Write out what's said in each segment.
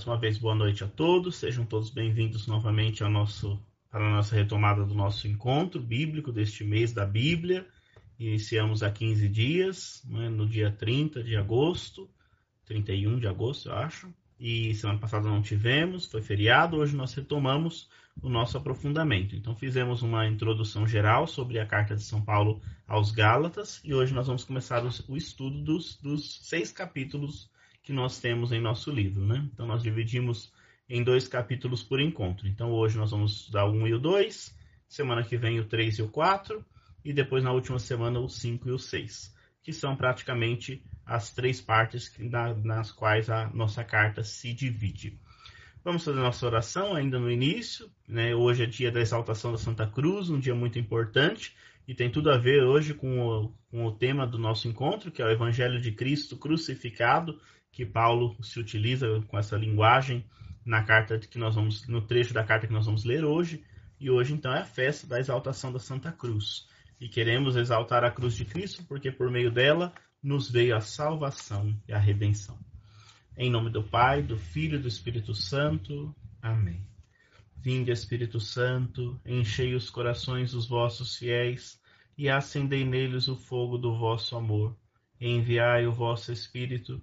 Mais uma vez, boa noite a todos. Sejam todos bem-vindos novamente ao nosso, para a nossa retomada do nosso encontro bíblico deste mês da Bíblia. Iniciamos há 15 dias, né, no dia 30 de agosto, 31 de agosto, eu acho. E semana passada não tivemos, foi feriado. Hoje nós retomamos o nosso aprofundamento. Então, fizemos uma introdução geral sobre a carta de São Paulo aos Gálatas e hoje nós vamos começar o estudo dos, dos seis capítulos que nós temos em nosso livro. Né? Então, nós dividimos em dois capítulos por encontro. Então, hoje nós vamos estudar o 1 e o 2, semana que vem o 3 e o 4, e depois na última semana o 5 e o 6, que são praticamente as três partes nas quais a nossa carta se divide. Vamos fazer nossa oração ainda no início. Né? Hoje é dia da exaltação da Santa Cruz, um dia muito importante e tem tudo a ver hoje com o, com o tema do nosso encontro, que é o Evangelho de Cristo crucificado, que Paulo se utiliza com essa linguagem na carta que nós vamos, no trecho da carta que nós vamos ler hoje. E hoje então é a festa da exaltação da Santa Cruz. E queremos exaltar a cruz de Cristo porque por meio dela nos veio a salvação e a redenção. Em nome do Pai, do Filho e do Espírito Santo. Amém. Vinde, Espírito Santo, enchei os corações dos vossos fiéis e acendei neles o fogo do vosso amor. Enviai o vosso Espírito,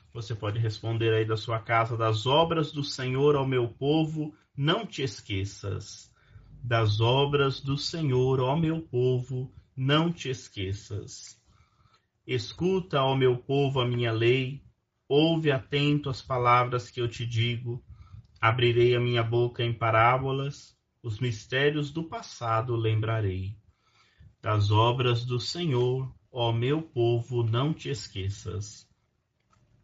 Você pode responder aí da sua casa: Das obras do Senhor ao meu povo, não te esqueças. Das obras do Senhor, ó meu povo, não te esqueças. Escuta, ó meu povo, a minha lei, ouve atento as palavras que eu te digo Abrirei a minha boca em parábolas, os mistérios do passado lembrarei. Das obras do Senhor, ó meu povo, não te esqueças.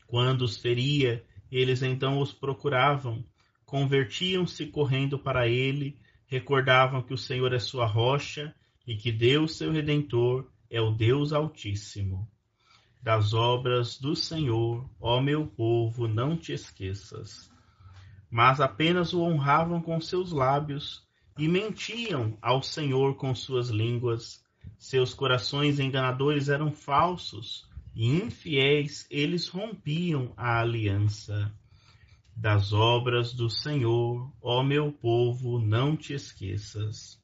Quando os feria, eles então os procuravam, convertiam-se correndo para ele, recordavam que o Senhor é sua rocha e que Deus, seu redentor, é o Deus Altíssimo. Das obras do Senhor, ó meu povo, não te esqueças mas apenas o honravam com seus lábios e mentiam ao Senhor com suas línguas. Seus corações enganadores eram falsos e infiéis, eles rompiam a aliança. Das obras do Senhor, ó meu povo, não te esqueças.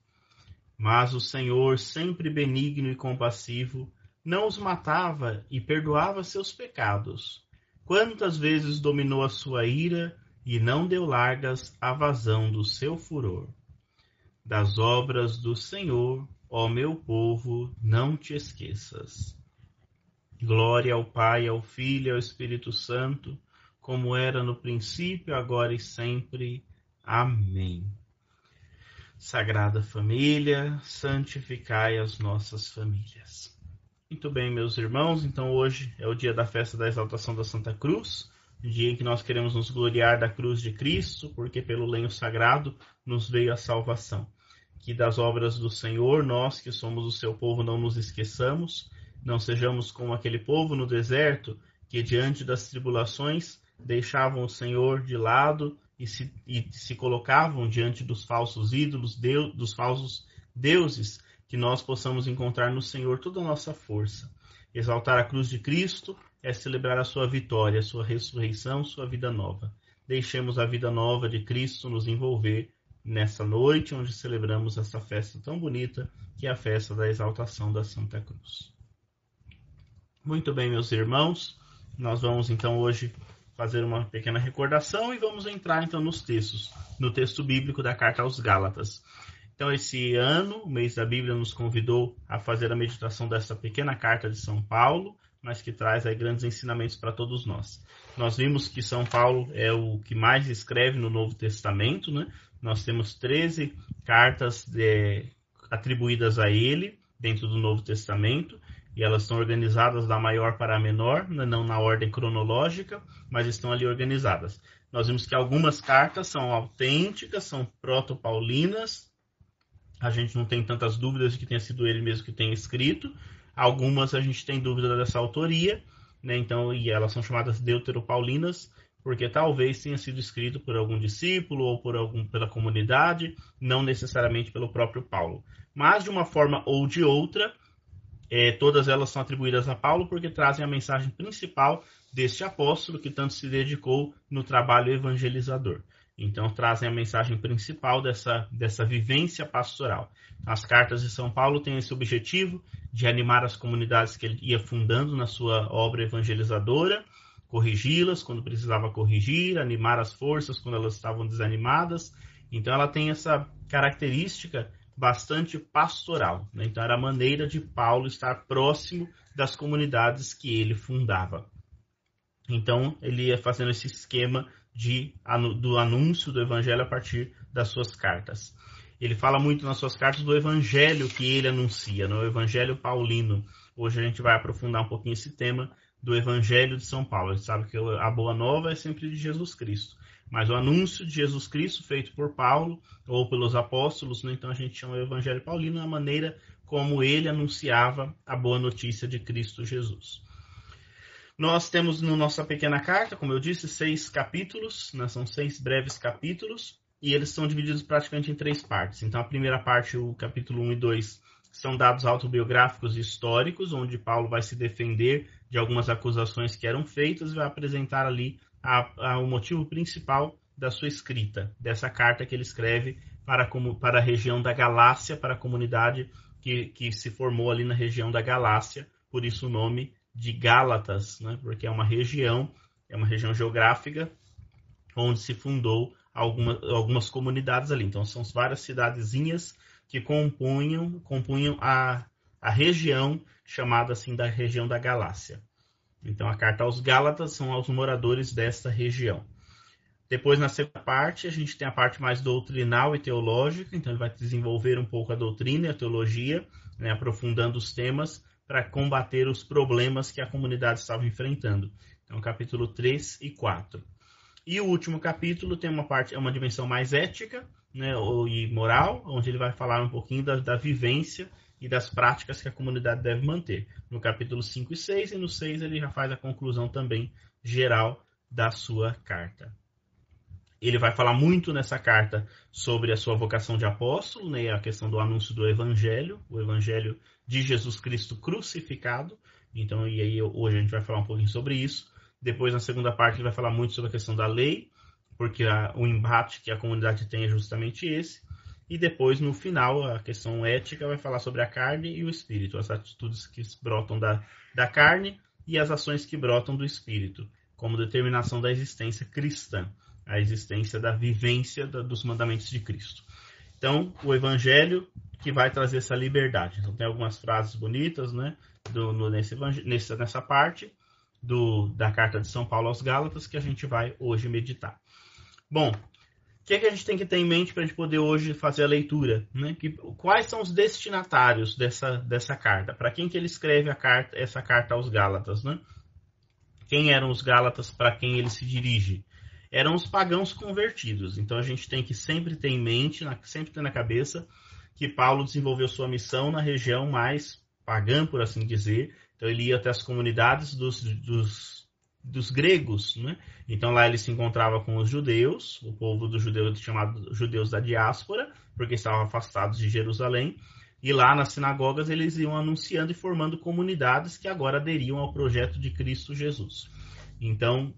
Mas o Senhor, sempre benigno e compassivo, não os matava e perdoava seus pecados. Quantas vezes dominou a sua ira e não deu largas à vazão do seu furor. Das obras do Senhor, ó meu povo, não te esqueças. Glória ao Pai, ao Filho e ao Espírito Santo, como era no princípio, agora e sempre. Amém. Sagrada Família, santificai as nossas famílias. Muito bem, meus irmãos, então hoje é o dia da festa da exaltação da Santa Cruz dia em que nós queremos nos gloriar da cruz de Cristo, porque pelo lenho sagrado nos veio a salvação. Que das obras do Senhor, nós que somos o seu povo, não nos esqueçamos, não sejamos como aquele povo no deserto que, diante das tribulações, deixavam o Senhor de lado e se, e se colocavam diante dos falsos ídolos, deus, dos falsos deuses, que nós possamos encontrar no Senhor toda a nossa força. Exaltar a cruz de Cristo é celebrar a sua vitória, a sua ressurreição, sua vida nova. Deixemos a vida nova de Cristo nos envolver nessa noite onde celebramos essa festa tão bonita, que é a festa da exaltação da Santa Cruz. Muito bem, meus irmãos, nós vamos então hoje fazer uma pequena recordação e vamos entrar então nos textos, no texto bíblico da carta aos Gálatas. Então, esse ano, o mês da Bíblia nos convidou a fazer a meditação dessa pequena carta de São Paulo, mas que traz aí grandes ensinamentos para todos nós. Nós vimos que São Paulo é o que mais escreve no Novo Testamento, né? Nós temos 13 cartas de, atribuídas a ele dentro do Novo Testamento, e elas estão organizadas da maior para a menor, né, não na ordem cronológica, mas estão ali organizadas. Nós vimos que algumas cartas são autênticas, são proto-paulinas, a gente não tem tantas dúvidas de que tenha sido ele mesmo que tenha escrito, algumas a gente tem dúvida dessa autoria, né, então, e elas são chamadas deuteropaulinas, porque talvez tenha sido escrito por algum discípulo ou por algum, pela comunidade, não necessariamente pelo próprio Paulo. Mas, de uma forma ou de outra, é, todas elas são atribuídas a Paulo porque trazem a mensagem principal deste apóstolo que tanto se dedicou no trabalho evangelizador. Então, trazem a mensagem principal dessa, dessa vivência pastoral. As cartas de São Paulo têm esse objetivo de animar as comunidades que ele ia fundando na sua obra evangelizadora corrigi-las quando precisava corrigir, animar as forças quando elas estavam desanimadas. Então ela tem essa característica bastante pastoral. Né? Então era a maneira de Paulo estar próximo das comunidades que ele fundava. Então ele ia fazendo esse esquema de, do anúncio do evangelho a partir das suas cartas. Ele fala muito nas suas cartas do evangelho que ele anuncia, no evangelho paulino. Hoje a gente vai aprofundar um pouquinho esse tema do Evangelho de São Paulo. A gente sabe que a boa nova é sempre de Jesus Cristo. Mas o anúncio de Jesus Cristo feito por Paulo ou pelos apóstolos, né? então a gente chama o Evangelho Paulino, a maneira como ele anunciava a boa notícia de Cristo Jesus. Nós temos na no nossa pequena carta, como eu disse, seis capítulos, né? são seis breves capítulos, e eles são divididos praticamente em três partes. Então, a primeira parte, o capítulo 1 e 2, são dados autobiográficos e históricos, onde Paulo vai se defender de algumas acusações que eram feitas e vai apresentar ali a, a, o motivo principal da sua escrita, dessa carta que ele escreve para, como, para a região da Galácia, para a comunidade que, que se formou ali na região da Galácia, por isso o nome de Gálatas, né? porque é uma região, é uma região geográfica onde se fundou alguma, algumas comunidades ali. Então são várias cidadezinhas que compunham, compunham a, a região chamada assim da região da Galácia. Então a carta aos Gálatas são aos moradores desta região. Depois, na segunda parte, a gente tem a parte mais doutrinal e teológica, então ele vai desenvolver um pouco a doutrina e a teologia, né, aprofundando os temas para combater os problemas que a comunidade estava enfrentando. Então, capítulo 3 e 4. E o último capítulo tem uma parte, é uma dimensão mais ética né, e moral, onde ele vai falar um pouquinho da, da vivência e das práticas que a comunidade deve manter. No capítulo 5 e 6, e no 6 ele já faz a conclusão também geral da sua carta. Ele vai falar muito nessa carta sobre a sua vocação de apóstolo, né, a questão do anúncio do evangelho, o evangelho de Jesus Cristo crucificado. Então, e aí hoje a gente vai falar um pouquinho sobre isso. Depois, na segunda parte, ele vai falar muito sobre a questão da lei, porque a, o embate que a comunidade tem é justamente esse. E depois, no final, a questão ética vai falar sobre a carne e o espírito, as atitudes que brotam da, da carne e as ações que brotam do espírito, como determinação da existência cristã, a existência da vivência da, dos mandamentos de Cristo. Então, o evangelho que vai trazer essa liberdade. Então, tem algumas frases bonitas né, do, no, nesse, nessa, nessa parte do, da carta de São Paulo aos Gálatas que a gente vai hoje meditar. Bom, o que, é que a gente tem que ter em mente para a gente poder hoje fazer a leitura? Né? Que, quais são os destinatários dessa, dessa carta? Para quem que ele escreve carta, essa carta aos Gálatas? Né? Quem eram os Gálatas para quem ele se dirige? Eram os pagãos convertidos. Então a gente tem que sempre ter em mente, sempre ter na cabeça, que Paulo desenvolveu sua missão na região mais pagã, por assim dizer. Então ele ia até as comunidades dos, dos dos gregos, né? Então lá ele se encontrava com os judeus, o povo dos judeus chamado judeus da diáspora, porque estavam afastados de Jerusalém, e lá nas sinagogas eles iam anunciando e formando comunidades que agora aderiam ao projeto de Cristo Jesus. Então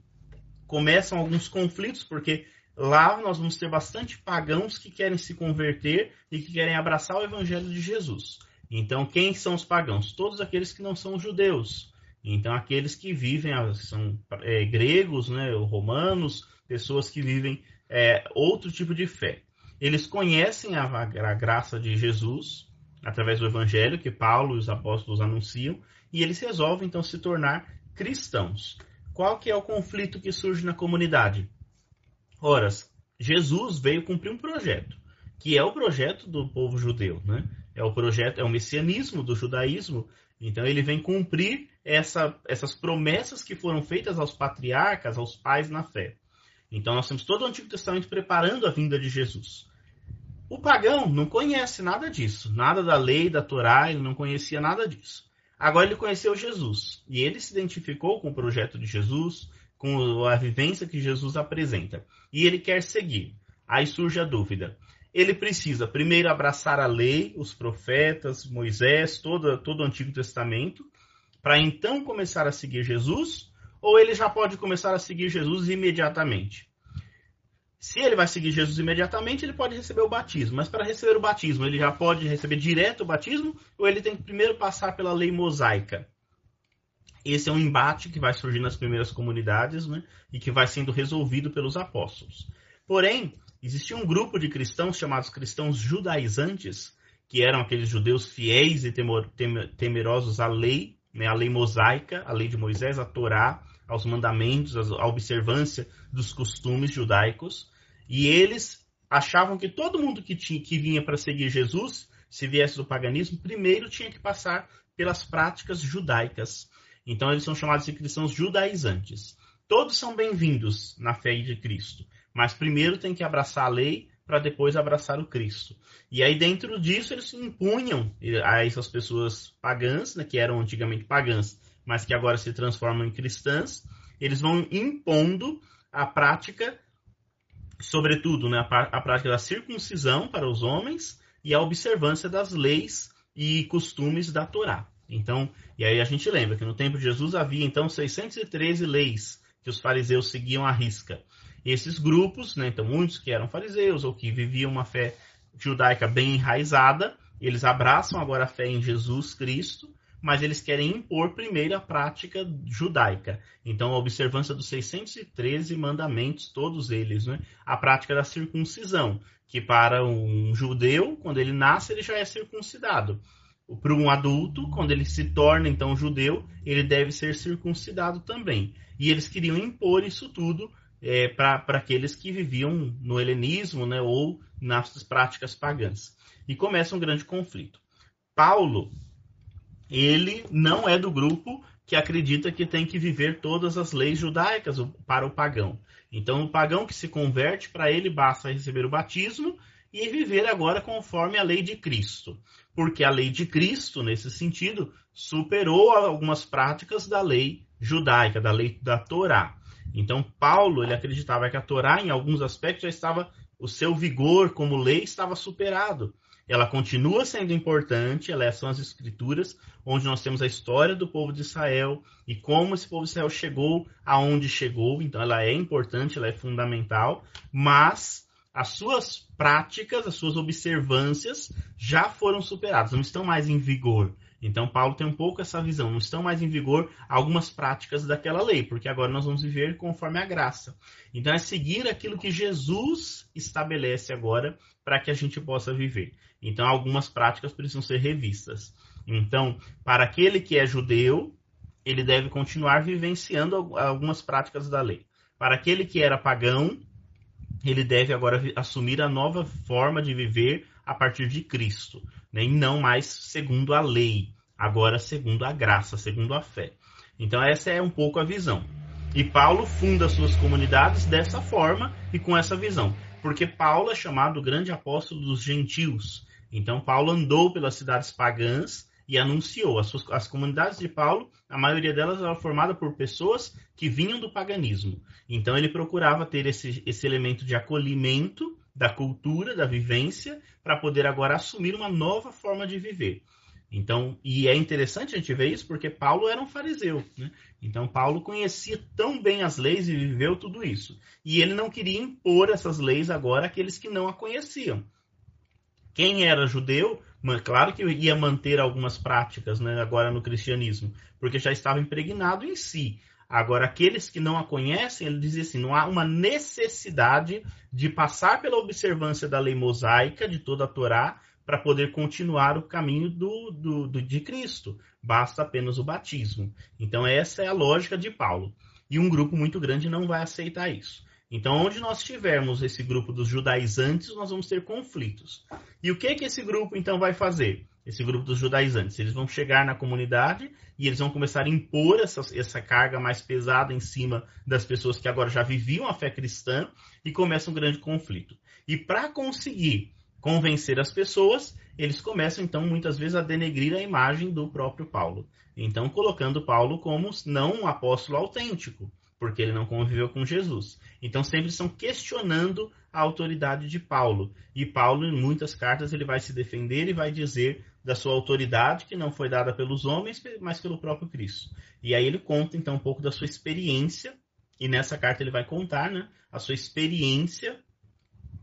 começam alguns conflitos, porque lá nós vamos ter bastante pagãos que querem se converter e que querem abraçar o evangelho de Jesus. Então, quem são os pagãos? Todos aqueles que não são judeus. Então, aqueles que vivem, ah, são é, gregos, né, romanos, pessoas que vivem é, outro tipo de fé. Eles conhecem a, a graça de Jesus através do evangelho que Paulo e os apóstolos anunciam, e eles resolvem então se tornar cristãos. Qual que é o conflito que surge na comunidade? Ora, Jesus veio cumprir um projeto, que é o projeto do povo judeu, né? É o projeto, é o messianismo do judaísmo, Então ele vem cumprir essa, essas promessas que foram feitas aos patriarcas, aos pais na fé. Então nós temos todo o Antigo Testamento preparando a vinda de Jesus. O pagão não conhece nada disso, nada da lei, da Torá, ele não conhecia nada disso. Agora ele conheceu Jesus e ele se identificou com o projeto de Jesus, com a vivência que Jesus apresenta. E ele quer seguir. Aí surge a dúvida. Ele precisa primeiro abraçar a lei, os profetas, Moisés, todo, todo o Antigo Testamento, para então começar a seguir Jesus, ou ele já pode começar a seguir Jesus imediatamente? Se ele vai seguir Jesus imediatamente, ele pode receber o batismo. Mas para receber o batismo, ele já pode receber direto o batismo ou ele tem que primeiro passar pela lei mosaica? Esse é um embate que vai surgir nas primeiras comunidades né, e que vai sendo resolvido pelos apóstolos. Porém, existia um grupo de cristãos chamados cristãos judaizantes, que eram aqueles judeus fiéis e temor, temerosos à lei, né, à lei mosaica, à lei de Moisés, à Torá, aos mandamentos, à observância dos costumes judaicos. E eles achavam que todo mundo que, tinha, que vinha para seguir Jesus, se viesse do paganismo, primeiro tinha que passar pelas práticas judaicas. Então eles são chamados de cristãos judaizantes. Todos são bem-vindos na fé de Cristo, mas primeiro tem que abraçar a lei para depois abraçar o Cristo. E aí dentro disso eles impunham a essas pessoas pagãs, né, que eram antigamente pagãs, mas que agora se transformam em cristãs, eles vão impondo a prática sobretudo, né, a, a prática da circuncisão para os homens e a observância das leis e costumes da Torá. Então, e aí a gente lembra que no tempo de Jesus havia então 613 leis que os fariseus seguiam à risca. Esses grupos, né, então muitos que eram fariseus ou que viviam uma fé judaica bem enraizada, eles abraçam agora a fé em Jesus Cristo mas eles querem impor primeiro a prática judaica. Então, a observância dos 613 mandamentos, todos eles, né? a prática da circuncisão, que para um judeu, quando ele nasce, ele já é circuncidado. Para um adulto, quando ele se torna então judeu, ele deve ser circuncidado também. E eles queriam impor isso tudo é, para aqueles que viviam no helenismo né, ou nas práticas pagãs. E começa um grande conflito. Paulo ele não é do grupo que acredita que tem que viver todas as leis judaicas para o pagão. Então, o pagão que se converte, para ele basta receber o batismo e viver agora conforme a lei de Cristo. Porque a lei de Cristo, nesse sentido, superou algumas práticas da lei judaica, da lei da Torá. Então, Paulo, ele acreditava que a Torá, em alguns aspectos, já estava, o seu vigor como lei estava superado ela continua sendo importante, elas são as escrituras, onde nós temos a história do povo de Israel e como esse povo de Israel chegou aonde chegou, então ela é importante, ela é fundamental, mas as suas práticas, as suas observâncias já foram superadas, não estão mais em vigor. Então Paulo tem um pouco essa visão, não estão mais em vigor algumas práticas daquela lei, porque agora nós vamos viver conforme a graça. Então é seguir aquilo que Jesus estabelece agora para que a gente possa viver. Então, algumas práticas precisam ser revistas. Então, para aquele que é judeu, ele deve continuar vivenciando algumas práticas da lei. Para aquele que era pagão, ele deve agora assumir a nova forma de viver a partir de Cristo, né? e não mais segundo a lei, agora segundo a graça, segundo a fé. Então, essa é um pouco a visão. E Paulo funda suas comunidades dessa forma e com essa visão, porque Paulo é chamado grande apóstolo dos gentios. Então, Paulo andou pelas cidades pagãs e anunciou. As, suas, as comunidades de Paulo, a maioria delas era formada por pessoas que vinham do paganismo. Então, ele procurava ter esse, esse elemento de acolhimento da cultura, da vivência, para poder agora assumir uma nova forma de viver. Então, e é interessante a gente ver isso porque Paulo era um fariseu, né? Então Paulo conhecia tão bem as leis e viveu tudo isso. E ele não queria impor essas leis agora àqueles que não a conheciam. Quem era judeu, claro que ia manter algumas práticas né, agora no cristianismo, porque já estava impregnado em si. Agora, aqueles que não a conhecem, ele dizia assim: não há uma necessidade de passar pela observância da lei mosaica, de toda a Torá, para poder continuar o caminho do, do, do, de Cristo. Basta apenas o batismo. Então, essa é a lógica de Paulo. E um grupo muito grande não vai aceitar isso. Então, onde nós tivermos esse grupo dos judaizantes, nós vamos ter conflitos. E o que que esse grupo então vai fazer? Esse grupo dos judaizantes. Eles vão chegar na comunidade e eles vão começar a impor essa, essa carga mais pesada em cima das pessoas que agora já viviam a fé cristã e começa um grande conflito. E para conseguir convencer as pessoas, eles começam então muitas vezes a denegrir a imagem do próprio Paulo. Então colocando Paulo como não um apóstolo autêntico, porque ele não conviveu com Jesus. Então sempre estão questionando a autoridade de Paulo. E Paulo, em muitas cartas, ele vai se defender e vai dizer da sua autoridade, que não foi dada pelos homens, mas pelo próprio Cristo. E aí ele conta, então, um pouco da sua experiência, e nessa carta ele vai contar né, a sua experiência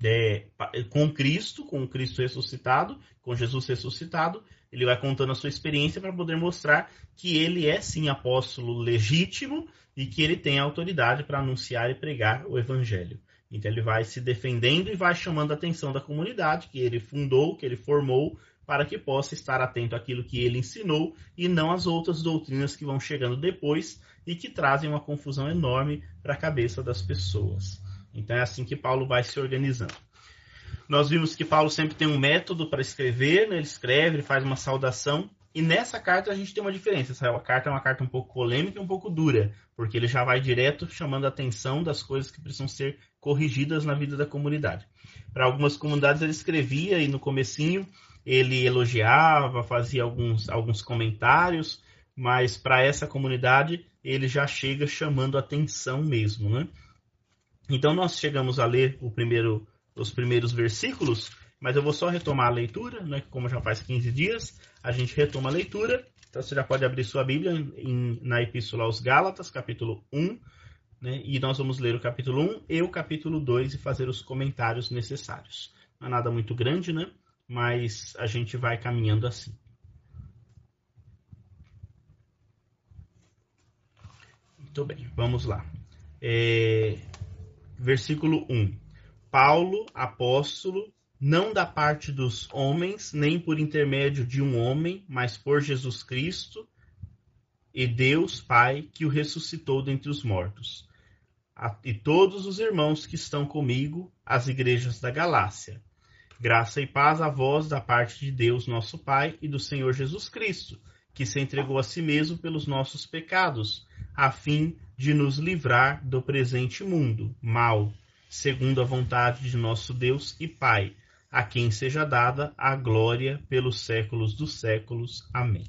é, com Cristo, com Cristo ressuscitado, com Jesus ressuscitado. Ele vai contando a sua experiência para poder mostrar que ele é sim apóstolo legítimo e que ele tem autoridade para anunciar e pregar o evangelho. Então ele vai se defendendo e vai chamando a atenção da comunidade que ele fundou, que ele formou, para que possa estar atento àquilo que ele ensinou e não às outras doutrinas que vão chegando depois e que trazem uma confusão enorme para a cabeça das pessoas. Então é assim que Paulo vai se organizando. Nós vimos que Paulo sempre tem um método para escrever, né? ele escreve, ele faz uma saudação, e nessa carta a gente tem uma diferença. Essa carta é uma carta um pouco polêmica e um pouco dura, porque ele já vai direto chamando a atenção das coisas que precisam ser corrigidas na vida da comunidade. Para algumas comunidades ele escrevia e no comecinho ele elogiava, fazia alguns, alguns comentários, mas para essa comunidade ele já chega chamando atenção mesmo, né? Então nós chegamos a ler primeiro, os primeiros versículos, mas eu vou só retomar a leitura, né? Como já faz 15 dias, a gente retoma a leitura. Então você já pode abrir sua Bíblia em, na Epístola aos Gálatas, capítulo 1, né? E nós vamos ler o capítulo 1 e o capítulo 2 e fazer os comentários necessários. Não é nada muito grande, né? Mas a gente vai caminhando assim. Muito bem, vamos lá. É, versículo 1. Paulo, apóstolo, não da parte dos homens, nem por intermédio de um homem, mas por Jesus Cristo e Deus Pai, que o ressuscitou dentre os mortos. E todos os irmãos que estão comigo, as igrejas da Galácia Graça e paz a vós da parte de Deus, nosso Pai, e do Senhor Jesus Cristo, que se entregou a si mesmo pelos nossos pecados, a fim de nos livrar do presente mundo, mal, segundo a vontade de nosso Deus e Pai, a quem seja dada a glória pelos séculos dos séculos. Amém.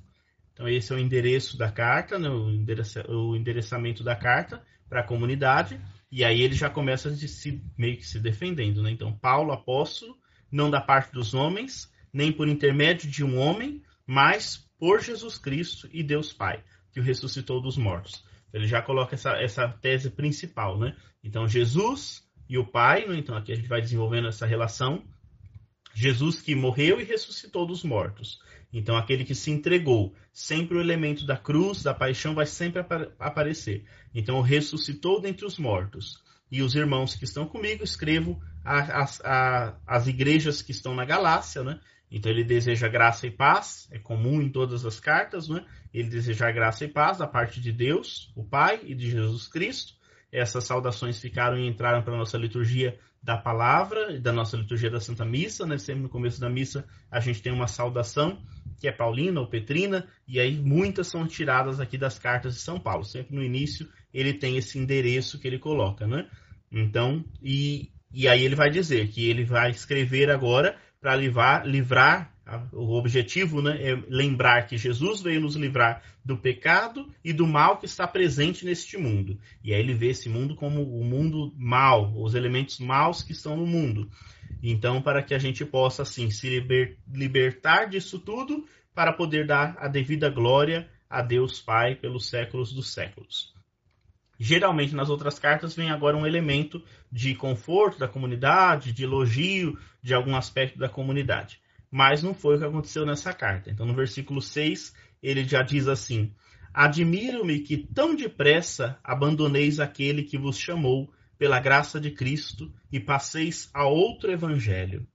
Então, esse é o endereço da carta, né, o, endereça, o endereçamento da carta para a comunidade, e aí ele já começa a se, meio que se defendendo. Né? Então, Paulo, apóstolo, não da parte dos homens, nem por intermédio de um homem, mas por Jesus Cristo e Deus Pai, que o ressuscitou dos mortos. Ele já coloca essa, essa tese principal, né? Então, Jesus e o Pai, né? então aqui a gente vai desenvolvendo essa relação. Jesus que morreu e ressuscitou dos mortos. Então, aquele que se entregou, sempre o elemento da cruz, da paixão, vai sempre aparecer. Então, ressuscitou dentre os mortos. E os irmãos que estão comigo, escrevo as, as igrejas que estão na Galácia, né? Então ele deseja graça e paz, é comum em todas as cartas, né? Ele deseja graça e paz da parte de Deus, o Pai e de Jesus Cristo. Essas saudações ficaram e entraram para a nossa liturgia da palavra, da nossa liturgia da Santa Missa, né? Sempre no começo da missa a gente tem uma saudação que é paulina ou petrina, e aí muitas são tiradas aqui das cartas de São Paulo. Sempre no início ele tem esse endereço que ele coloca, né? Então, e e aí ele vai dizer que ele vai escrever agora para livrar, livrar o objetivo né, é lembrar que Jesus veio nos livrar do pecado e do mal que está presente neste mundo. E aí ele vê esse mundo como o mundo mal, os elementos maus que estão no mundo. Então, para que a gente possa, assim, se liber, libertar disso tudo, para poder dar a devida glória a Deus Pai pelos séculos dos séculos. Geralmente nas outras cartas vem agora um elemento de conforto da comunidade, de elogio de algum aspecto da comunidade. Mas não foi o que aconteceu nessa carta. Então no versículo 6 ele já diz assim: Admiro-me que tão depressa abandoneis aquele que vos chamou pela graça de Cristo e passeis a outro evangelho.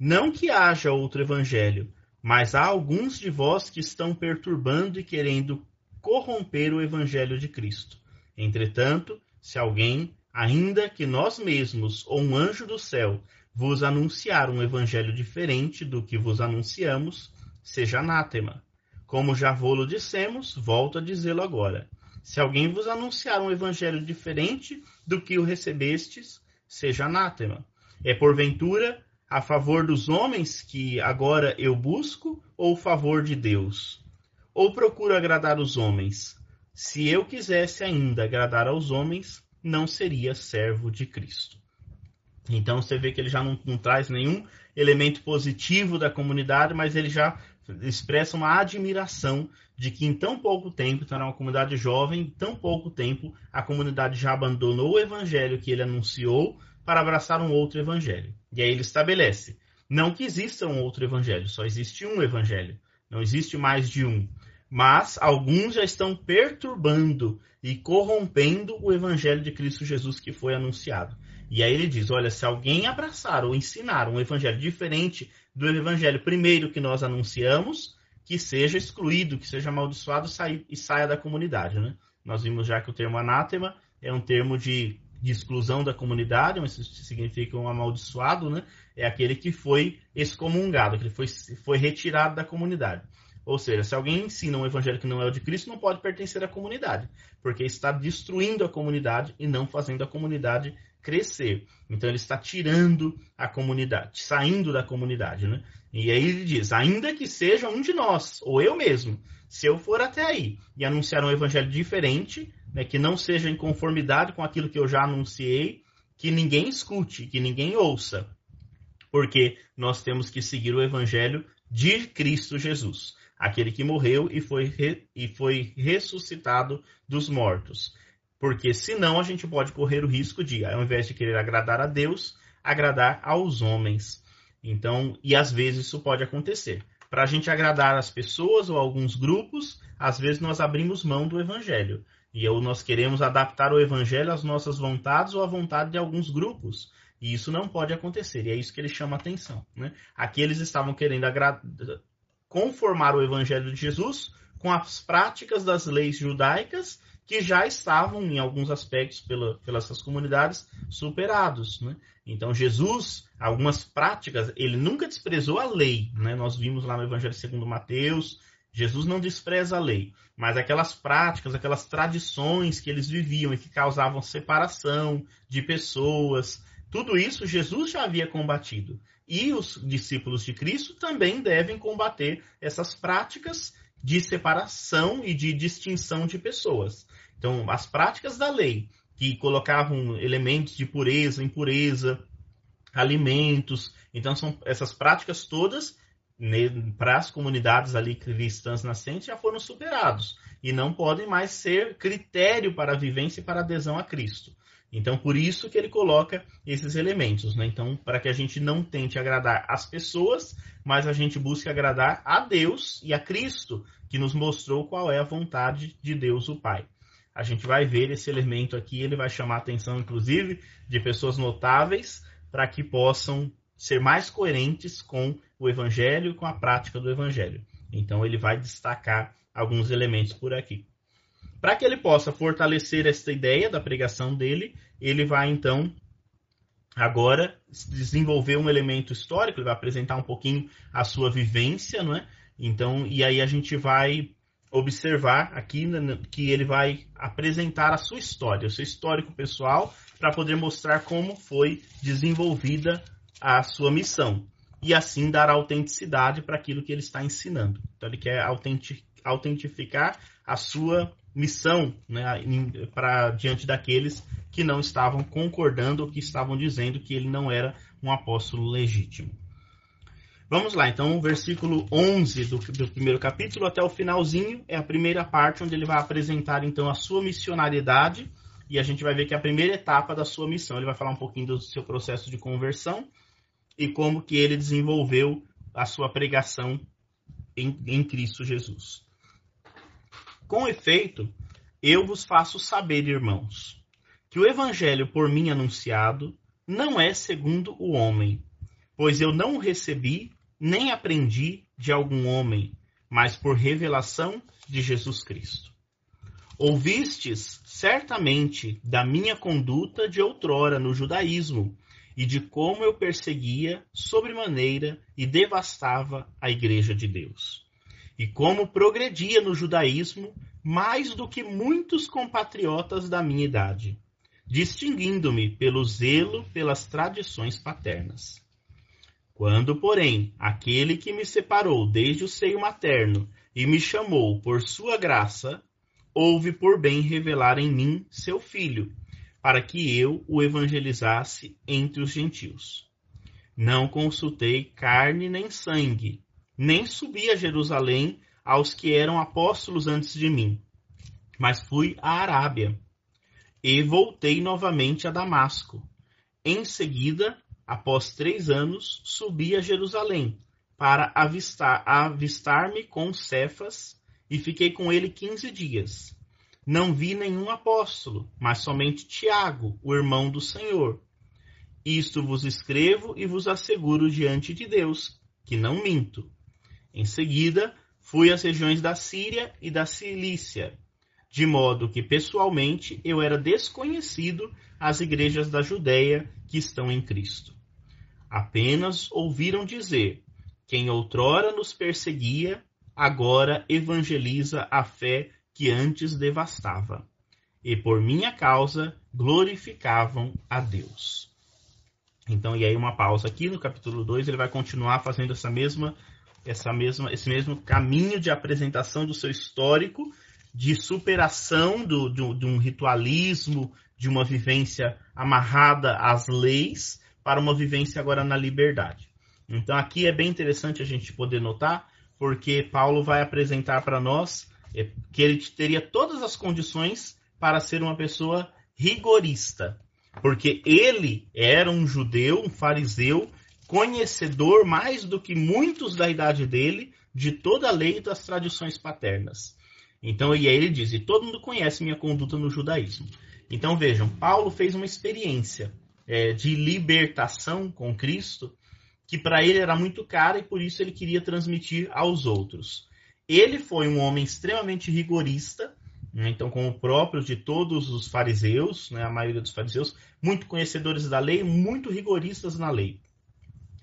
Não que haja outro evangelho, mas há alguns de vós que estão perturbando e querendo corromper o evangelho de Cristo. Entretanto, se alguém, ainda que nós mesmos ou um anjo do céu, vos anunciar um evangelho diferente do que vos anunciamos, seja anátema. Como já vou-lo dissemos, volto a dizê-lo agora. Se alguém vos anunciar um evangelho diferente do que o recebestes, seja anátema. É porventura a favor dos homens que agora eu busco ou favor de Deus? Ou procuro agradar os homens? Se eu quisesse ainda agradar aos homens, não seria servo de Cristo. Então você vê que ele já não, não traz nenhum elemento positivo da comunidade, mas ele já expressa uma admiração de que em tão pouco tempo, então era uma comunidade jovem, em tão pouco tempo a comunidade já abandonou o evangelho que ele anunciou para abraçar um outro evangelho. E aí ele estabelece, não que exista um outro evangelho, só existe um evangelho, não existe mais de um. Mas alguns já estão perturbando e corrompendo o evangelho de Cristo Jesus que foi anunciado. E aí ele diz: olha, se alguém abraçar ou ensinar um evangelho diferente do evangelho primeiro que nós anunciamos, que seja excluído, que seja amaldiçoado e saia da comunidade. Né? Nós vimos já que o termo anátema é um termo de, de exclusão da comunidade, mas isso significa um amaldiçoado, né? é aquele que foi excomungado, que foi, foi retirado da comunidade. Ou seja, se alguém ensina um evangelho que não é o de Cristo, não pode pertencer à comunidade, porque está destruindo a comunidade e não fazendo a comunidade crescer. Então ele está tirando a comunidade, saindo da comunidade, né? E aí ele diz: ainda que seja um de nós, ou eu mesmo, se eu for até aí e anunciar um evangelho diferente, né, que não seja em conformidade com aquilo que eu já anunciei, que ninguém escute, que ninguém ouça, porque nós temos que seguir o evangelho de Cristo Jesus, aquele que morreu e foi, re, e foi ressuscitado dos mortos. Porque senão a gente pode correr o risco de, ao invés de querer agradar a Deus, agradar aos homens. Então, e às vezes isso pode acontecer. Para a gente agradar as pessoas ou alguns grupos, às vezes nós abrimos mão do evangelho. E eu, nós queremos adaptar o evangelho às nossas vontades ou à vontade de alguns grupos. E isso não pode acontecer. E é isso que ele chama a atenção. Né? Aqui eles estavam querendo conformar o evangelho de Jesus com as práticas das leis judaicas que já estavam, em alguns aspectos, pela, pelas comunidades, superados. Né? Então, Jesus, algumas práticas, ele nunca desprezou a lei. Né? Nós vimos lá no Evangelho segundo Mateus, Jesus não despreza a lei, mas aquelas práticas, aquelas tradições que eles viviam e que causavam separação de pessoas, tudo isso Jesus já havia combatido. E os discípulos de Cristo também devem combater essas práticas de separação e de distinção de pessoas. Então, as práticas da lei, que colocavam elementos de pureza, impureza, alimentos. Então, são essas práticas todas né, para as comunidades ali cristãs nascentes já foram superados e não podem mais ser critério para a vivência e para a adesão a Cristo. Então, por isso que ele coloca esses elementos. Né? Então, para que a gente não tente agradar as pessoas, mas a gente busque agradar a Deus e a Cristo, que nos mostrou qual é a vontade de Deus o Pai. A gente vai ver esse elemento aqui, ele vai chamar a atenção, inclusive, de pessoas notáveis, para que possam ser mais coerentes com o Evangelho e com a prática do Evangelho. Então, ele vai destacar alguns elementos por aqui. Para que ele possa fortalecer esta ideia da pregação dele, ele vai então agora desenvolver um elemento histórico, ele vai apresentar um pouquinho a sua vivência, não é? Então, e aí a gente vai observar aqui que ele vai apresentar a sua história, o seu histórico pessoal, para poder mostrar como foi desenvolvida a sua missão e assim dar autenticidade para aquilo que ele está ensinando. Então ele quer autentificar a sua missão né, para diante daqueles que não estavam concordando ou que estavam dizendo que ele não era um apóstolo legítimo. Vamos lá, então, o versículo 11 do, do, primeiro capítulo até o finalzinho é a primeira parte onde ele vai apresentar então a sua missionariedade e a gente vai ver que é a primeira etapa da sua missão. Ele vai falar um pouquinho do seu processo de conversão e como que ele desenvolveu a sua pregação em, em Cristo Jesus. Com efeito, eu vos faço saber, irmãos, que o evangelho por mim anunciado não é segundo o homem, pois eu não o recebi nem aprendi de algum homem, mas por revelação de Jesus Cristo. Ouvistes certamente da minha conduta de outrora no judaísmo, e de como eu perseguia sobremaneira e devastava a igreja de Deus. E como progredia no judaísmo mais do que muitos compatriotas da minha idade, distinguindo-me pelo zelo pelas tradições paternas. Quando, porém, aquele que me separou desde o seio materno e me chamou por sua graça, houve por bem revelar em mim seu filho, para que eu o evangelizasse entre os gentios. Não consultei carne nem sangue, nem subi a Jerusalém aos que eram apóstolos antes de mim, mas fui à Arábia e voltei novamente a Damasco. Em seguida, após três anos, subi a Jerusalém para avistar, avistar-me com Cefas e fiquei com ele quinze dias. Não vi nenhum apóstolo, mas somente Tiago, o irmão do Senhor. Isto vos escrevo e vos asseguro diante de Deus, que não minto. Em seguida, fui às regiões da Síria e da Cilícia, de modo que pessoalmente eu era desconhecido às igrejas da Judéia que estão em Cristo. Apenas ouviram dizer: quem outrora nos perseguia, agora evangeliza a fé que antes devastava, e por minha causa glorificavam a Deus. Então, e aí uma pausa aqui no capítulo 2, ele vai continuar fazendo essa mesma essa mesma esse mesmo caminho de apresentação do seu histórico, de superação do, do, de um ritualismo, de uma vivência amarrada às leis, para uma vivência agora na liberdade. Então aqui é bem interessante a gente poder notar, porque Paulo vai apresentar para nós é que ele teria todas as condições para ser uma pessoa rigorista, porque ele era um judeu, um fariseu, conhecedor mais do que muitos da idade dele de toda a lei e das tradições paternas. Então, e aí ele diz: e todo mundo conhece minha conduta no judaísmo. Então vejam, Paulo fez uma experiência é, de libertação com Cristo que para ele era muito cara e por isso ele queria transmitir aos outros. Ele foi um homem extremamente rigorista, né? então, como próprio de todos os fariseus, né? a maioria dos fariseus, muito conhecedores da lei, muito rigoristas na lei.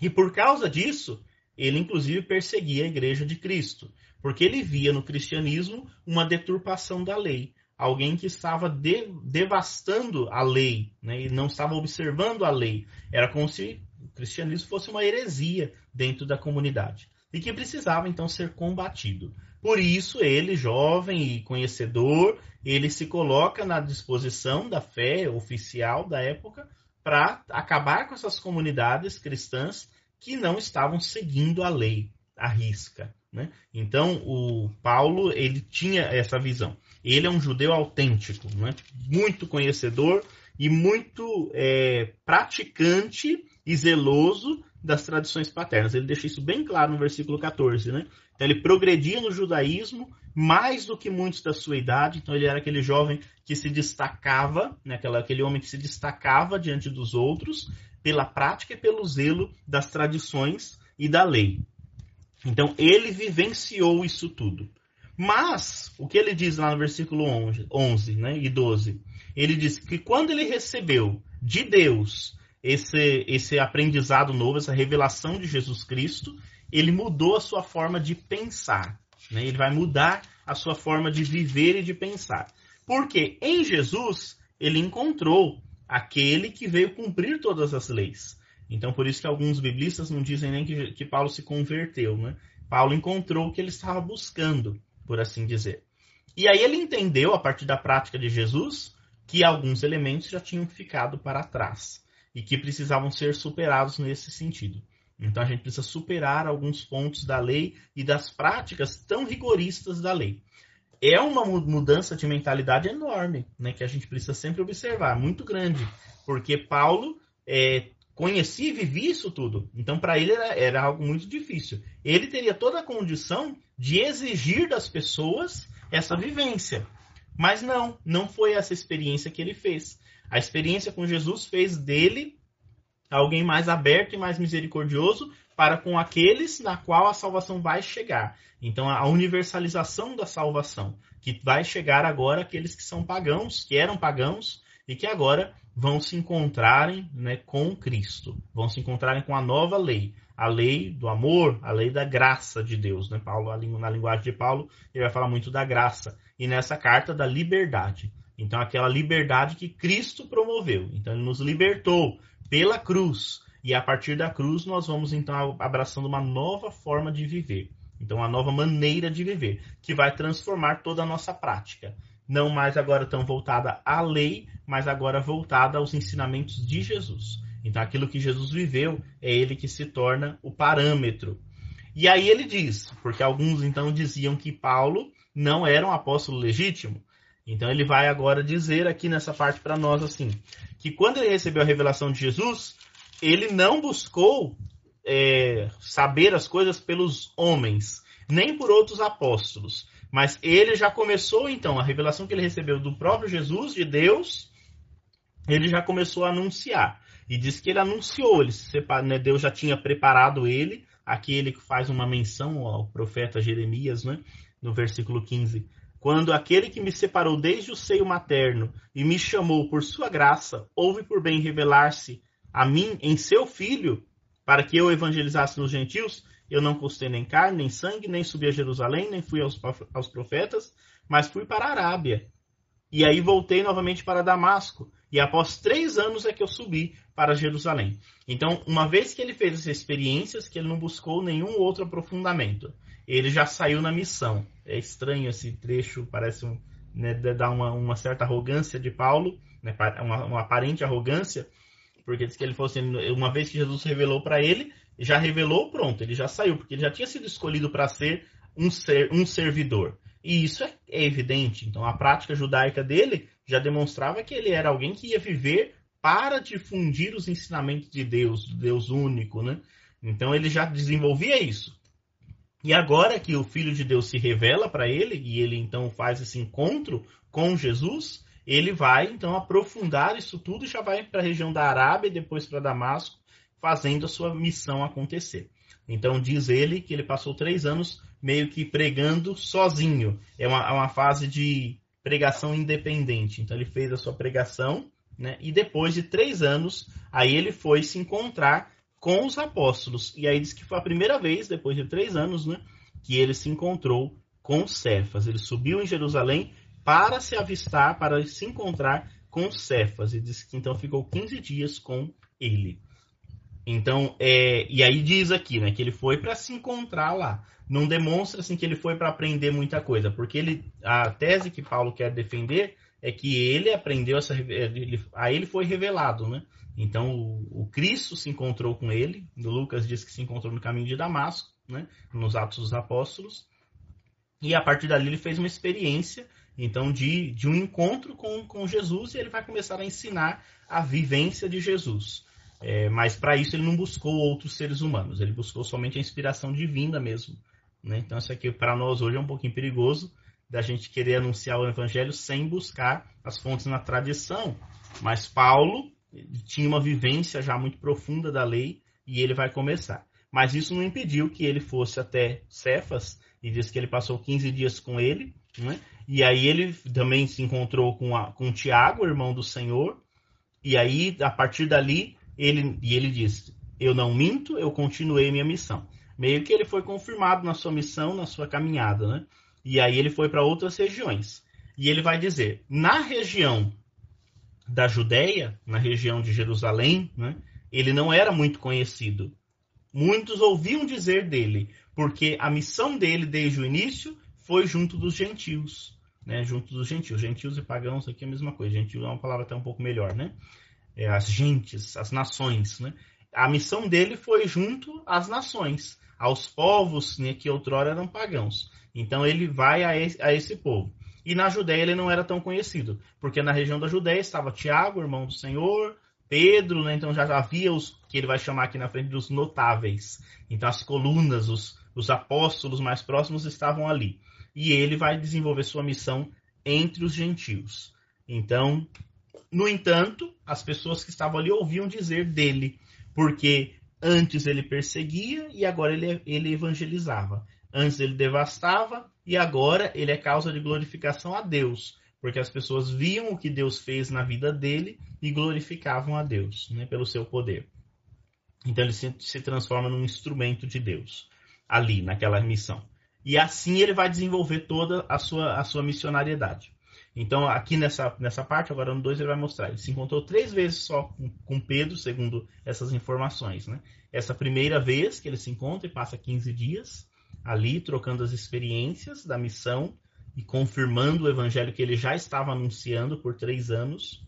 E por causa disso, ele inclusive perseguia a igreja de Cristo, porque ele via no cristianismo uma deturpação da lei, alguém que estava de, devastando a lei, né, e não estava observando a lei. Era como se o cristianismo fosse uma heresia dentro da comunidade e que precisava então ser combatido. Por isso, ele, jovem e conhecedor, ele se coloca na disposição da fé oficial da época para acabar com essas comunidades cristãs que não estavam seguindo a lei, a risca. Né? Então, o Paulo ele tinha essa visão. Ele é um judeu autêntico, né? muito conhecedor e muito é, praticante e zeloso das tradições paternas. Ele deixa isso bem claro no versículo 14, né? Então ele progredia no judaísmo mais do que muitos da sua idade. Então ele era aquele jovem que se destacava, né? Aquela, aquele homem que se destacava diante dos outros pela prática e pelo zelo das tradições e da lei. Então ele vivenciou isso tudo. Mas, o que ele diz lá no versículo 11, 11 né, e 12? Ele diz que quando ele recebeu de Deus esse, esse aprendizado novo, essa revelação de Jesus Cristo, ele mudou a sua forma de pensar. Né? Ele vai mudar a sua forma de viver e de pensar. Porque em Jesus ele encontrou aquele que veio cumprir todas as leis. Então, por isso que alguns biblistas não dizem nem que, que Paulo se converteu. Né? Paulo encontrou o que ele estava buscando, por assim dizer. E aí ele entendeu, a partir da prática de Jesus, que alguns elementos já tinham ficado para trás e que precisavam ser superados nesse sentido. Então a gente precisa superar alguns pontos da lei e das práticas tão rigoristas da lei. É uma mudança de mentalidade enorme, né, que a gente precisa sempre observar, muito grande, porque Paulo é, conhecia e vivia isso tudo. Então, para ele era, era, algo muito difícil. Ele teria toda a condição de exigir das pessoas essa vivência. Mas não, não foi essa experiência que ele fez. A experiência com Jesus fez dele alguém mais aberto e mais misericordioso para com aqueles na qual a salvação vai chegar. Então, a universalização da salvação, que vai chegar agora àqueles que são pagãos, que eram pagãos e que agora vão se encontrarem né, com Cristo, vão se encontrarem com a nova lei, a lei do amor, a lei da graça de Deus. Né? Paulo, na linguagem de Paulo, ele vai falar muito da graça, e nessa carta da liberdade. Então, aquela liberdade que Cristo promoveu. Então, ele nos libertou pela cruz. E a partir da cruz, nós vamos então abraçando uma nova forma de viver. Então, uma nova maneira de viver, que vai transformar toda a nossa prática. Não mais agora tão voltada à lei, mas agora voltada aos ensinamentos de Jesus. Então, aquilo que Jesus viveu é ele que se torna o parâmetro. E aí ele diz, porque alguns então diziam que Paulo não era um apóstolo legítimo. Então ele vai agora dizer aqui nessa parte para nós assim, que quando ele recebeu a revelação de Jesus, ele não buscou é, saber as coisas pelos homens, nem por outros apóstolos. Mas ele já começou, então, a revelação que ele recebeu do próprio Jesus, de Deus, ele já começou a anunciar. E diz que ele anunciou, ele separa, né, Deus já tinha preparado ele. Aqui ele faz uma menção ao profeta Jeremias, né, no versículo 15. Quando aquele que me separou desde o seio materno e me chamou por sua graça, houve por bem revelar-se a mim em seu filho, para que eu evangelizasse nos gentios, eu não custei nem carne, nem sangue, nem subi a Jerusalém, nem fui aos, aos profetas, mas fui para a Arábia. E aí voltei novamente para Damasco. E após três anos é que eu subi para Jerusalém. Então, uma vez que ele fez essas experiências, que ele não buscou nenhum outro aprofundamento, ele já saiu na missão. É estranho esse trecho, parece um, né, dar uma, uma, certa arrogância de Paulo, né, uma, uma aparente arrogância, porque diz que ele falou assim, uma vez que Jesus revelou para ele, já revelou, pronto, ele já saiu, porque ele já tinha sido escolhido para ser um, ser um servidor. E isso é, é evidente. Então, a prática judaica dele já demonstrava que ele era alguém que ia viver para difundir os ensinamentos de Deus, Deus único, né? Então, ele já desenvolvia isso. E agora que o Filho de Deus se revela para ele, e ele então faz esse encontro com Jesus, ele vai então aprofundar isso tudo e já vai para a região da Arábia e depois para Damasco, fazendo a sua missão acontecer. Então diz ele que ele passou três anos meio que pregando sozinho. É uma, é uma fase de pregação independente. Então ele fez a sua pregação, né? E depois de três anos, aí ele foi se encontrar com os apóstolos. E aí diz que foi a primeira vez, depois de três anos, né? Que ele se encontrou com Cefas. Ele subiu em Jerusalém para se avistar, para se encontrar com Cefas. E disse que então ficou 15 dias com ele. Então, é, e aí diz aqui, né, que ele foi para se encontrar lá. Não demonstra assim que ele foi para aprender muita coisa, porque ele, a tese que Paulo quer defender é que ele aprendeu essa, ele, a ele foi revelado, né? Então, o, o Cristo se encontrou com ele. Lucas diz que se encontrou no caminho de Damasco, né? Nos Atos dos Apóstolos. E a partir dali ele fez uma experiência então, de, de um encontro com, com Jesus, e ele vai começar a ensinar a vivência de Jesus. É, mas para isso ele não buscou outros seres humanos, ele buscou somente a inspiração divina mesmo. Né? Então, isso aqui para nós hoje é um pouquinho perigoso, da gente querer anunciar o evangelho sem buscar as fontes na tradição. Mas Paulo tinha uma vivência já muito profunda da lei e ele vai começar. Mas isso não impediu que ele fosse até Cefas e diz que ele passou 15 dias com ele né? E aí ele também se encontrou com, a, com Tiago, irmão do Senhor. E aí, a partir dali, ele, e ele disse: Eu não minto, eu continuei minha missão. Meio que ele foi confirmado na sua missão, na sua caminhada, né? E aí ele foi para outras regiões. E ele vai dizer: na região da Judéia, na região de Jerusalém, né, ele não era muito conhecido. Muitos ouviam dizer dele, porque a missão dele desde o início foi junto dos gentios, né? Junto dos gentios. Gentios e pagãos aqui é a mesma coisa. Gentio é uma palavra até um pouco melhor, né? É, as gentes, as nações, né? A missão dele foi junto às nações, aos povos né, que outrora eram pagãos. Então ele vai a esse, a esse povo. E na Judéia ele não era tão conhecido, porque na região da Judéia estava Tiago, irmão do Senhor, Pedro, né? então já havia os que ele vai chamar aqui na frente dos notáveis. Então as colunas, os, os apóstolos mais próximos estavam ali e ele vai desenvolver sua missão entre os gentios. Então, no entanto, as pessoas que estavam ali ouviam dizer dele, porque antes ele perseguia e agora ele, ele evangelizava. Antes ele devastava e agora ele é causa de glorificação a Deus, porque as pessoas viam o que Deus fez na vida dele e glorificavam a Deus né, pelo seu poder. Então ele se, se transforma num instrumento de Deus ali, naquela missão. E assim ele vai desenvolver toda a sua, a sua missionariedade. Então, aqui nessa, nessa parte, agora no 2, ele vai mostrar. Ele se encontrou três vezes só com, com Pedro, segundo essas informações. Né? Essa primeira vez que ele se encontra e passa 15 dias ali, trocando as experiências da missão e confirmando o evangelho que ele já estava anunciando por três anos.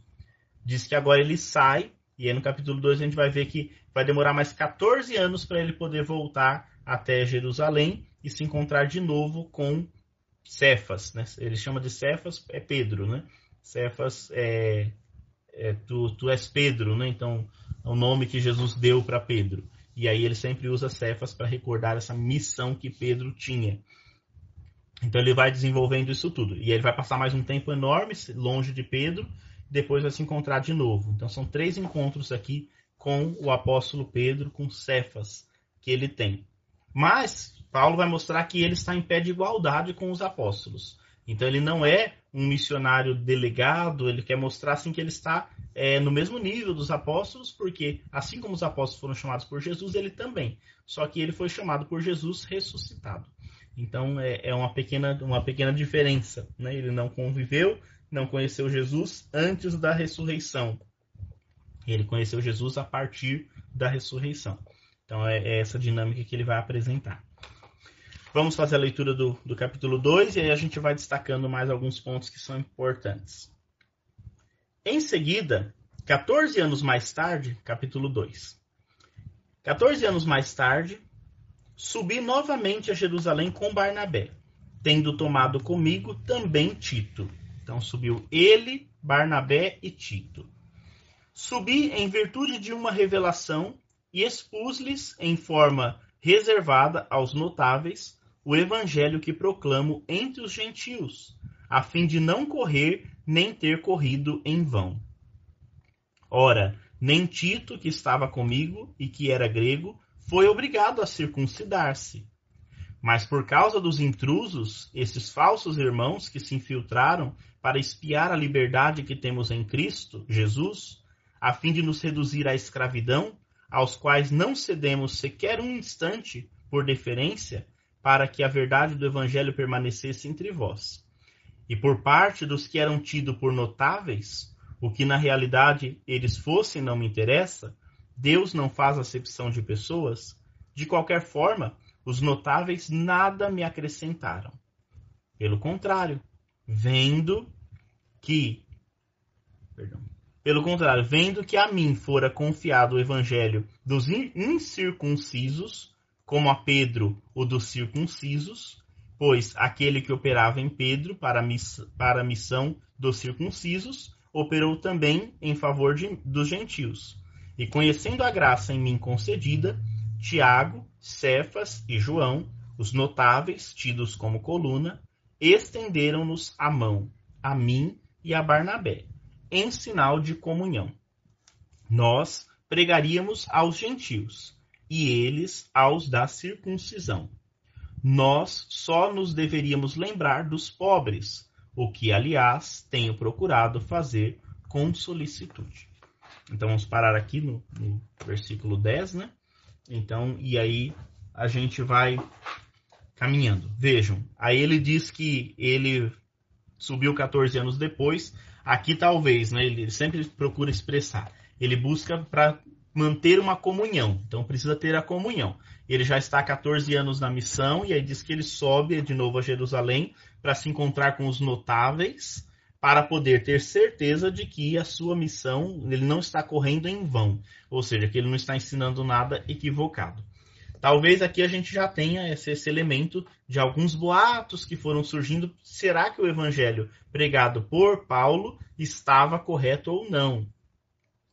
Diz que agora ele sai, e aí no capítulo 2 a gente vai ver que vai demorar mais 14 anos para ele poder voltar até Jerusalém e se encontrar de novo com Cefas, né? Ele chama de Cefas, é Pedro, né? Cefas é, é tu, tu és Pedro, né? Então é o nome que Jesus deu para Pedro. E aí ele sempre usa Cefas para recordar essa missão que Pedro tinha. Então ele vai desenvolvendo isso tudo. E ele vai passar mais um tempo enorme longe de Pedro, depois vai se encontrar de novo. Então são três encontros aqui com o apóstolo Pedro, com Cefas, que ele tem. Mas Paulo vai mostrar que ele está em pé de igualdade com os apóstolos. Então ele não é um missionário delegado, ele quer mostrar assim que ele está é, no mesmo nível dos apóstolos, porque assim como os apóstolos foram chamados por Jesus, ele também. Só que ele foi chamado por Jesus ressuscitado. Então é, é uma, pequena, uma pequena diferença. Né? Ele não conviveu, não conheceu Jesus antes da ressurreição. Ele conheceu Jesus a partir da ressurreição. Então é, é essa dinâmica que ele vai apresentar. Vamos fazer a leitura do, do capítulo 2 e aí a gente vai destacando mais alguns pontos que são importantes. Em seguida, 14 anos mais tarde, capítulo 2. 14 anos mais tarde, subi novamente a Jerusalém com Barnabé, tendo tomado comigo também Tito. Então subiu ele, Barnabé e Tito. Subi em virtude de uma revelação e expus-lhes em forma reservada aos notáveis o evangelho que proclamo entre os gentios, a fim de não correr nem ter corrido em vão. Ora, nem Tito, que estava comigo e que era grego, foi obrigado a circuncidar-se. Mas por causa dos intrusos, esses falsos irmãos que se infiltraram para espiar a liberdade que temos em Cristo, Jesus, a fim de nos reduzir à escravidão, aos quais não cedemos sequer um instante por deferência, para que a verdade do Evangelho permanecesse entre vós. E por parte dos que eram tidos por notáveis, o que na realidade eles fossem não me interessa, Deus não faz acepção de pessoas, de qualquer forma, os notáveis nada me acrescentaram. Pelo contrário, vendo que. Perdão. Pelo contrário, vendo que a mim fora confiado o evangelho dos incircuncisos, como a Pedro o dos circuncisos, pois aquele que operava em Pedro para a, miss para a missão dos circuncisos operou também em favor de, dos gentios. E conhecendo a graça em mim concedida, Tiago, Cefas e João, os notáveis, tidos como coluna, estenderam-nos a mão, a mim e a Barnabé, em sinal de comunhão. Nós pregaríamos aos gentios e eles aos da circuncisão. Nós só nos deveríamos lembrar dos pobres, o que, aliás, tenho procurado fazer com solicitude. Então vamos parar aqui no, no versículo 10, né? Então, e aí a gente vai caminhando. Vejam, aí ele diz que ele subiu 14 anos depois. Aqui talvez, né? Ele sempre procura expressar. Ele busca para manter uma comunhão. Então precisa ter a comunhão. Ele já está há 14 anos na missão e aí diz que ele sobe de novo a Jerusalém para se encontrar com os notáveis, para poder ter certeza de que a sua missão ele não está correndo em vão, ou seja, que ele não está ensinando nada equivocado. Talvez aqui a gente já tenha esse, esse elemento de alguns boatos que foram surgindo. Será que o evangelho pregado por Paulo estava correto ou não?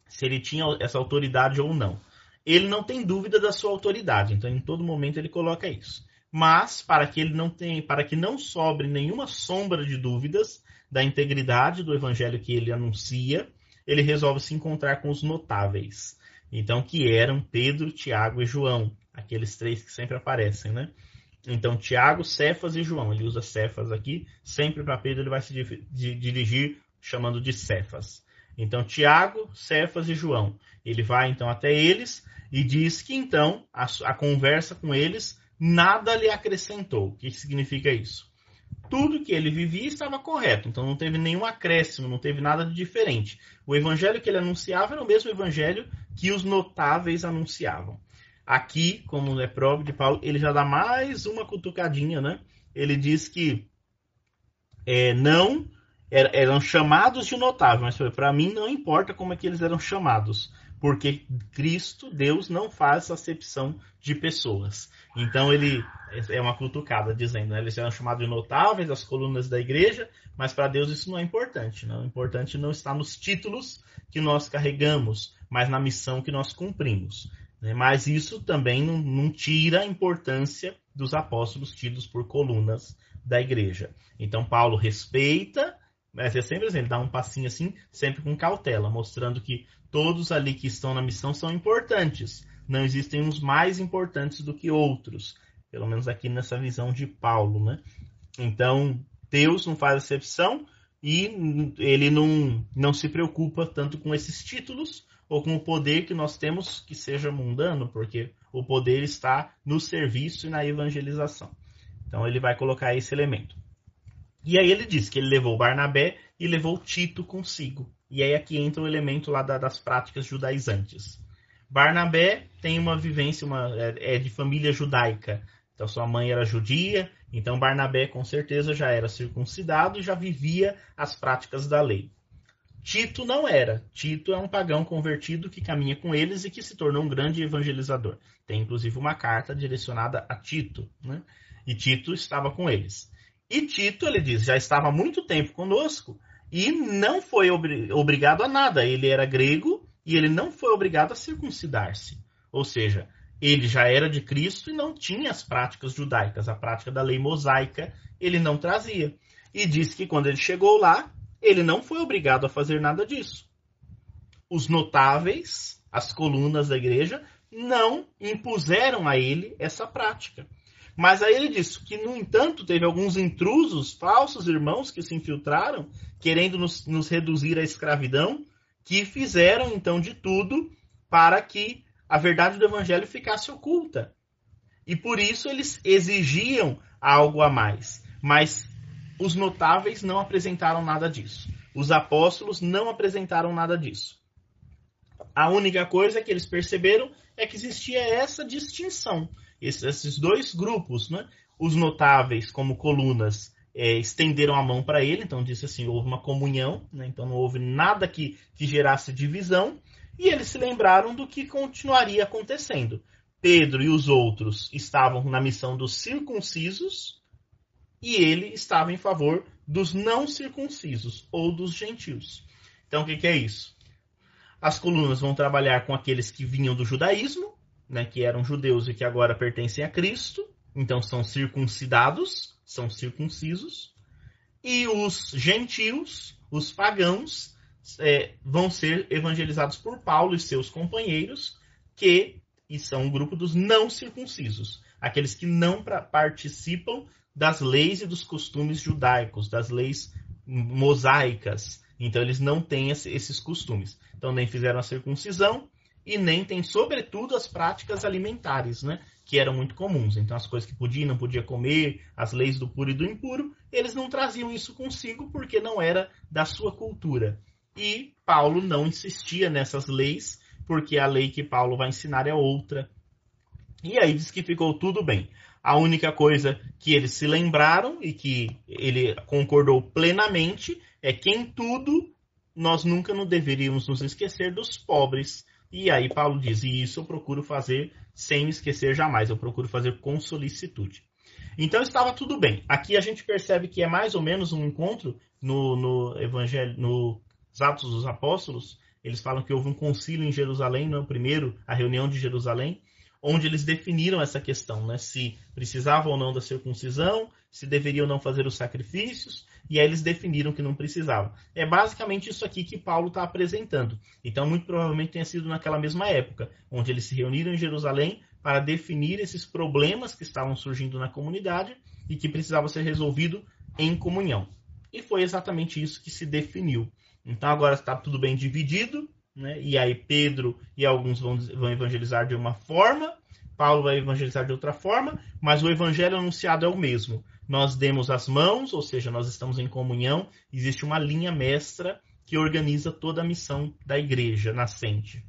Se ele tinha essa autoridade ou não. Ele não tem dúvida da sua autoridade, então em todo momento ele coloca isso. Mas para que ele não tenha, para que não sobre nenhuma sombra de dúvidas da integridade do evangelho que ele anuncia, ele resolve se encontrar com os notáveis. Então que eram Pedro, Tiago e João, aqueles três que sempre aparecem, né? Então, Tiago, Cefas e João. Ele usa Cefas aqui. Sempre para Pedro ele vai se dirigir chamando de Cefas. Então, Tiago, Cefas e João. Ele vai então até eles e diz que então a, a conversa com eles nada lhe acrescentou. O que significa isso? Tudo que ele vivia estava correto, então não teve nenhum acréscimo, não teve nada de diferente. O evangelho que ele anunciava era o mesmo evangelho que os notáveis anunciavam. Aqui, como é próprio de Paulo, ele já dá mais uma cutucadinha, né? Ele diz que é, não eram chamados de notável, mas para mim não importa como é que eles eram chamados, porque Cristo, Deus, não faz acepção de pessoas. Então ele é uma cutucada dizendo, né? eles eram chamados de notáveis, as colunas da igreja, mas para Deus isso não é importante. Não? O importante não está nos títulos que nós carregamos, mas na missão que nós cumprimos. Né? Mas isso também não, não tira a importância dos apóstolos tidos por colunas da igreja. Então Paulo respeita mas é sempre assim, ele dá um passinho assim, sempre com cautela, mostrando que todos ali que estão na missão são importantes. Não existem uns mais importantes do que outros. Pelo menos aqui nessa visão de Paulo, né? Então, Deus não faz exceção e ele não, não se preocupa tanto com esses títulos ou com o poder que nós temos que seja mundano, porque o poder está no serviço e na evangelização. Então ele vai colocar esse elemento. E aí ele diz que ele levou Barnabé e levou Tito consigo. E aí aqui entra o elemento lá da, das práticas judaizantes. Barnabé tem uma vivência, uma, é, é de família judaica. Então sua mãe era judia, então Barnabé com certeza já era circuncidado e já vivia as práticas da lei. Tito não era. Tito é um pagão convertido que caminha com eles e que se tornou um grande evangelizador. Tem inclusive uma carta direcionada a Tito, né? E Tito estava com eles. E Tito, ele diz, já estava há muito tempo conosco e não foi obri obrigado a nada. Ele era grego e ele não foi obrigado a circuncidar-se. Ou seja, ele já era de Cristo e não tinha as práticas judaicas, a prática da lei mosaica ele não trazia. E diz que quando ele chegou lá, ele não foi obrigado a fazer nada disso. Os notáveis, as colunas da igreja, não impuseram a ele essa prática. Mas aí ele diz que, no entanto, teve alguns intrusos, falsos irmãos que se infiltraram, querendo nos, nos reduzir à escravidão, que fizeram então de tudo para que a verdade do evangelho ficasse oculta. E por isso eles exigiam algo a mais. Mas os notáveis não apresentaram nada disso. Os apóstolos não apresentaram nada disso. A única coisa que eles perceberam é que existia essa distinção esses dois grupos, né? Os notáveis, como colunas, é, estenderam a mão para ele, então disse assim: houve uma comunhão, né? então não houve nada que, que gerasse divisão, e eles se lembraram do que continuaria acontecendo. Pedro e os outros estavam na missão dos circuncisos, e ele estava em favor dos não circuncisos, ou dos gentios. Então o que, que é isso? As colunas vão trabalhar com aqueles que vinham do judaísmo, né, que eram judeus e que agora pertencem a Cristo, então são circuncidados, são circuncisos, e os gentios, os pagãos, é, vão ser evangelizados por Paulo e seus companheiros, que e são um grupo dos não circuncisos, aqueles que não pra, participam das leis e dos costumes judaicos, das leis mosaicas. Então eles não têm esse, esses costumes. Então nem fizeram a circuncisão, e nem tem, sobretudo, as práticas alimentares, né? Que eram muito comuns. Então, as coisas que podia e não podia comer, as leis do puro e do impuro, eles não traziam isso consigo porque não era da sua cultura. E Paulo não insistia nessas leis, porque a lei que Paulo vai ensinar é outra. E aí diz que ficou tudo bem. A única coisa que eles se lembraram e que ele concordou plenamente é que em tudo nós nunca não deveríamos nos esquecer dos pobres e aí Paulo diz: E isso eu procuro fazer sem me esquecer jamais, eu procuro fazer com solicitude. Então estava tudo bem. Aqui a gente percebe que é mais ou menos um encontro no, no Evangelho, nos Atos dos Apóstolos. Eles falam que houve um concílio em Jerusalém, no primeiro, a reunião de Jerusalém, onde eles definiram essa questão, né? Se precisava ou não da circuncisão, se deveriam ou não fazer os sacrifícios, e aí eles definiram que não precisava. É basicamente isso aqui que Paulo está apresentando. Então, muito provavelmente tenha sido naquela mesma época, onde eles se reuniram em Jerusalém para definir esses problemas que estavam surgindo na comunidade e que precisavam ser resolvidos em comunhão. E foi exatamente isso que se definiu. Então agora está tudo bem dividido, né? e aí Pedro e alguns vão, vão evangelizar de uma forma, Paulo vai evangelizar de outra forma, mas o evangelho anunciado é o mesmo. Nós demos as mãos, ou seja, nós estamos em comunhão, existe uma linha mestra que organiza toda a missão da igreja nascente.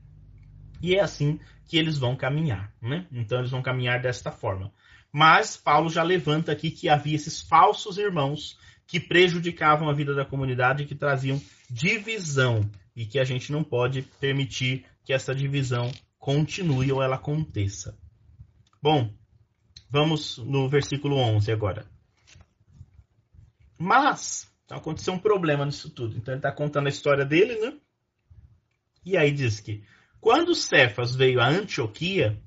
E é assim que eles vão caminhar, né? Então eles vão caminhar desta forma. Mas Paulo já levanta aqui que havia esses falsos irmãos que prejudicavam a vida da comunidade e que traziam divisão e que a gente não pode permitir que essa divisão continue ou ela aconteça. Bom, vamos no versículo 11 agora. Mas aconteceu um problema nisso tudo. Então ele está contando a história dele, né? E aí diz que quando Cefas veio a Antioquia,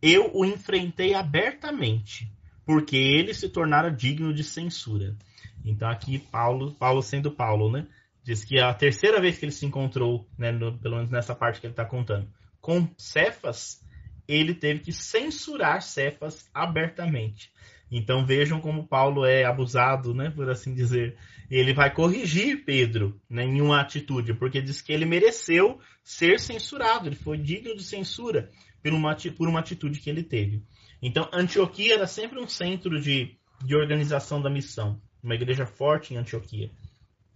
eu o enfrentei abertamente, porque ele se tornara digno de censura. Então aqui Paulo, Paulo sendo Paulo, né? Diz que é a terceira vez que ele se encontrou, né, no, pelo menos nessa parte que ele está contando, com Cefas, ele teve que censurar Cefas abertamente. Então vejam como Paulo é abusado, né, por assim dizer. Ele vai corrigir Pedro né, em uma atitude, porque diz que ele mereceu ser censurado, ele foi digno de censura por uma, por uma atitude que ele teve. Então Antioquia era sempre um centro de, de organização da missão, uma igreja forte em Antioquia.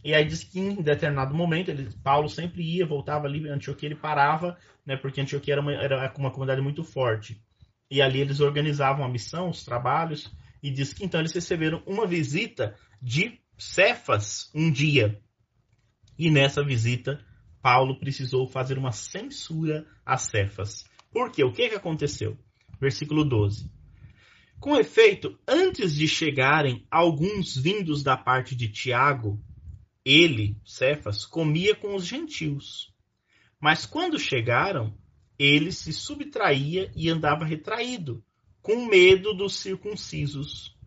E aí diz que em determinado momento, ele, Paulo sempre ia, voltava ali Antioquia, ele parava, né, porque Antioquia era uma, era uma comunidade muito forte. E ali eles organizavam a missão, os trabalhos, e diz que então eles receberam uma visita de Cefas um dia. E nessa visita, Paulo precisou fazer uma censura a Cefas. Por quê? O que, que aconteceu? Versículo 12. Com efeito, antes de chegarem alguns vindos da parte de Tiago, ele, Cefas, comia com os gentios. Mas quando chegaram, ele se subtraía e andava retraído, com medo dos circuncisos.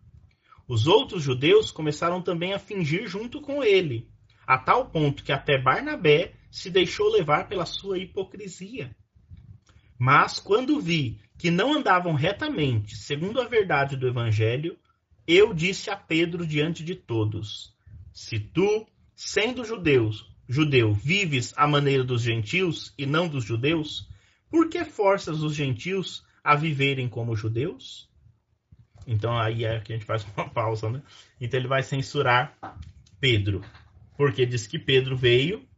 Os outros judeus começaram também a fingir junto com ele, a tal ponto que até Barnabé se deixou levar pela sua hipocrisia. Mas quando vi que não andavam retamente, segundo a verdade do evangelho, eu disse a Pedro diante de todos: Se tu, sendo judeus, judeu, vives à maneira dos gentios e não dos judeus, por que forças os gentios a viverem como judeus? Então aí é que a gente faz uma pausa, né? Então ele vai censurar Pedro, porque diz que Pedro veio,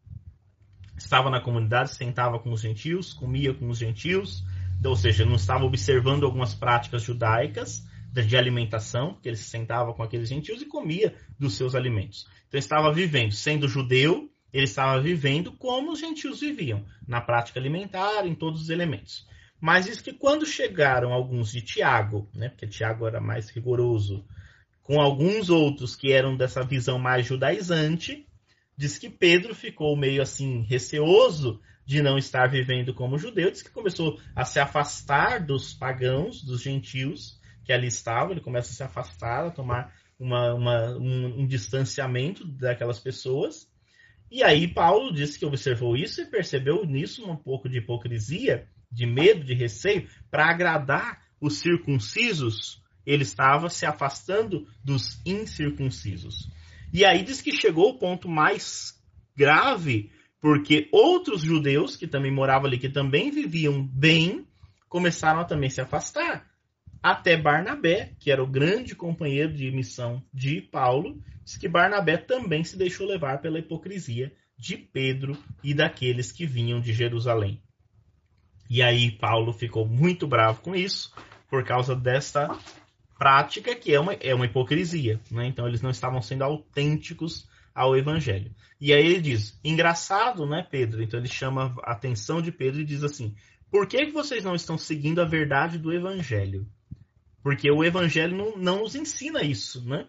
estava na comunidade, sentava com os gentios, comia com os gentios, ou seja, não estava observando algumas práticas judaicas de alimentação, porque ele se sentava com aqueles gentios e comia dos seus alimentos. Então estava vivendo, sendo judeu, ele estava vivendo como os gentios viviam, na prática alimentar, em todos os elementos. Mas isso que quando chegaram alguns de Tiago, né, porque Tiago era mais rigoroso, com alguns outros que eram dessa visão mais judaizante, diz que Pedro ficou meio assim receoso de não estar vivendo como judeu, diz que começou a se afastar dos pagãos, dos gentios que ali estavam, ele começa a se afastar, a tomar uma, uma, um, um distanciamento daquelas pessoas. E aí Paulo disse que observou isso e percebeu nisso um pouco de hipocrisia de medo, de receio, para agradar os circuncisos, ele estava se afastando dos incircuncisos. E aí diz que chegou o ponto mais grave, porque outros judeus que também moravam ali, que também viviam bem, começaram a também se afastar. Até Barnabé, que era o grande companheiro de missão de Paulo, diz que Barnabé também se deixou levar pela hipocrisia de Pedro e daqueles que vinham de Jerusalém. E aí Paulo ficou muito bravo com isso, por causa desta prática que é uma, é uma hipocrisia. Né? Então eles não estavam sendo autênticos ao evangelho. E aí ele diz, engraçado, né, Pedro? Então ele chama a atenção de Pedro e diz assim: por que, que vocês não estão seguindo a verdade do evangelho? Porque o evangelho não, não nos ensina isso, né?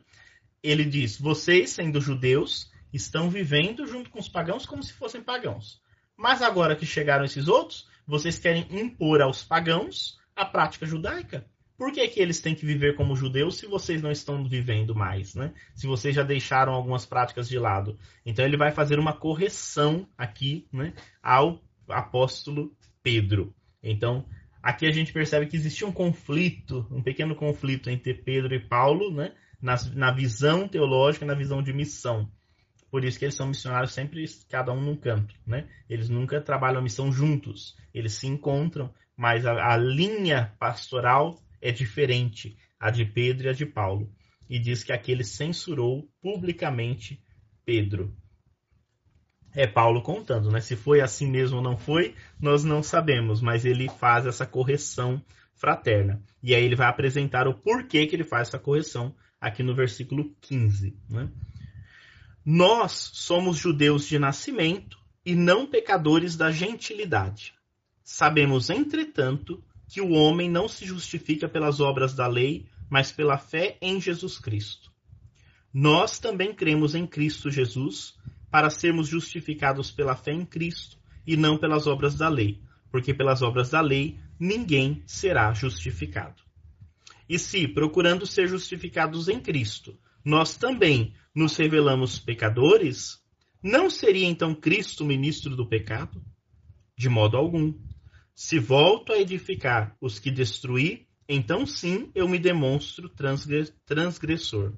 Ele diz: vocês, sendo judeus, estão vivendo junto com os pagãos como se fossem pagãos. Mas agora que chegaram esses outros, vocês querem impor aos pagãos a prática judaica. Por que, que eles têm que viver como judeus se vocês não estão vivendo mais, né? Se vocês já deixaram algumas práticas de lado. Então ele vai fazer uma correção aqui, né, ao apóstolo Pedro. Então, aqui a gente percebe que existia um conflito, um pequeno conflito entre Pedro e Paulo, né? na, na visão teológica, na visão de missão. Por isso que eles são missionários sempre, cada um num canto. Né? Eles nunca trabalham a missão juntos. Eles se encontram, mas a, a linha pastoral é diferente, a de Pedro e a de Paulo. E diz que aquele censurou publicamente Pedro. É Paulo contando, né? Se foi assim mesmo ou não foi, nós não sabemos, mas ele faz essa correção fraterna. E aí ele vai apresentar o porquê que ele faz essa correção aqui no versículo 15. Né? Nós somos judeus de nascimento e não pecadores da gentilidade. Sabemos, entretanto, que o homem não se justifica pelas obras da lei, mas pela fé em Jesus Cristo. Nós também cremos em Cristo Jesus para sermos justificados pela fé em Cristo e não pelas obras da lei, porque pelas obras da lei ninguém será justificado. E se, procurando ser justificados em Cristo, nós também nos revelamos pecadores, não seria então Cristo ministro do pecado? De modo algum. Se volto a edificar os que destruí, então sim eu me demonstro transgressor.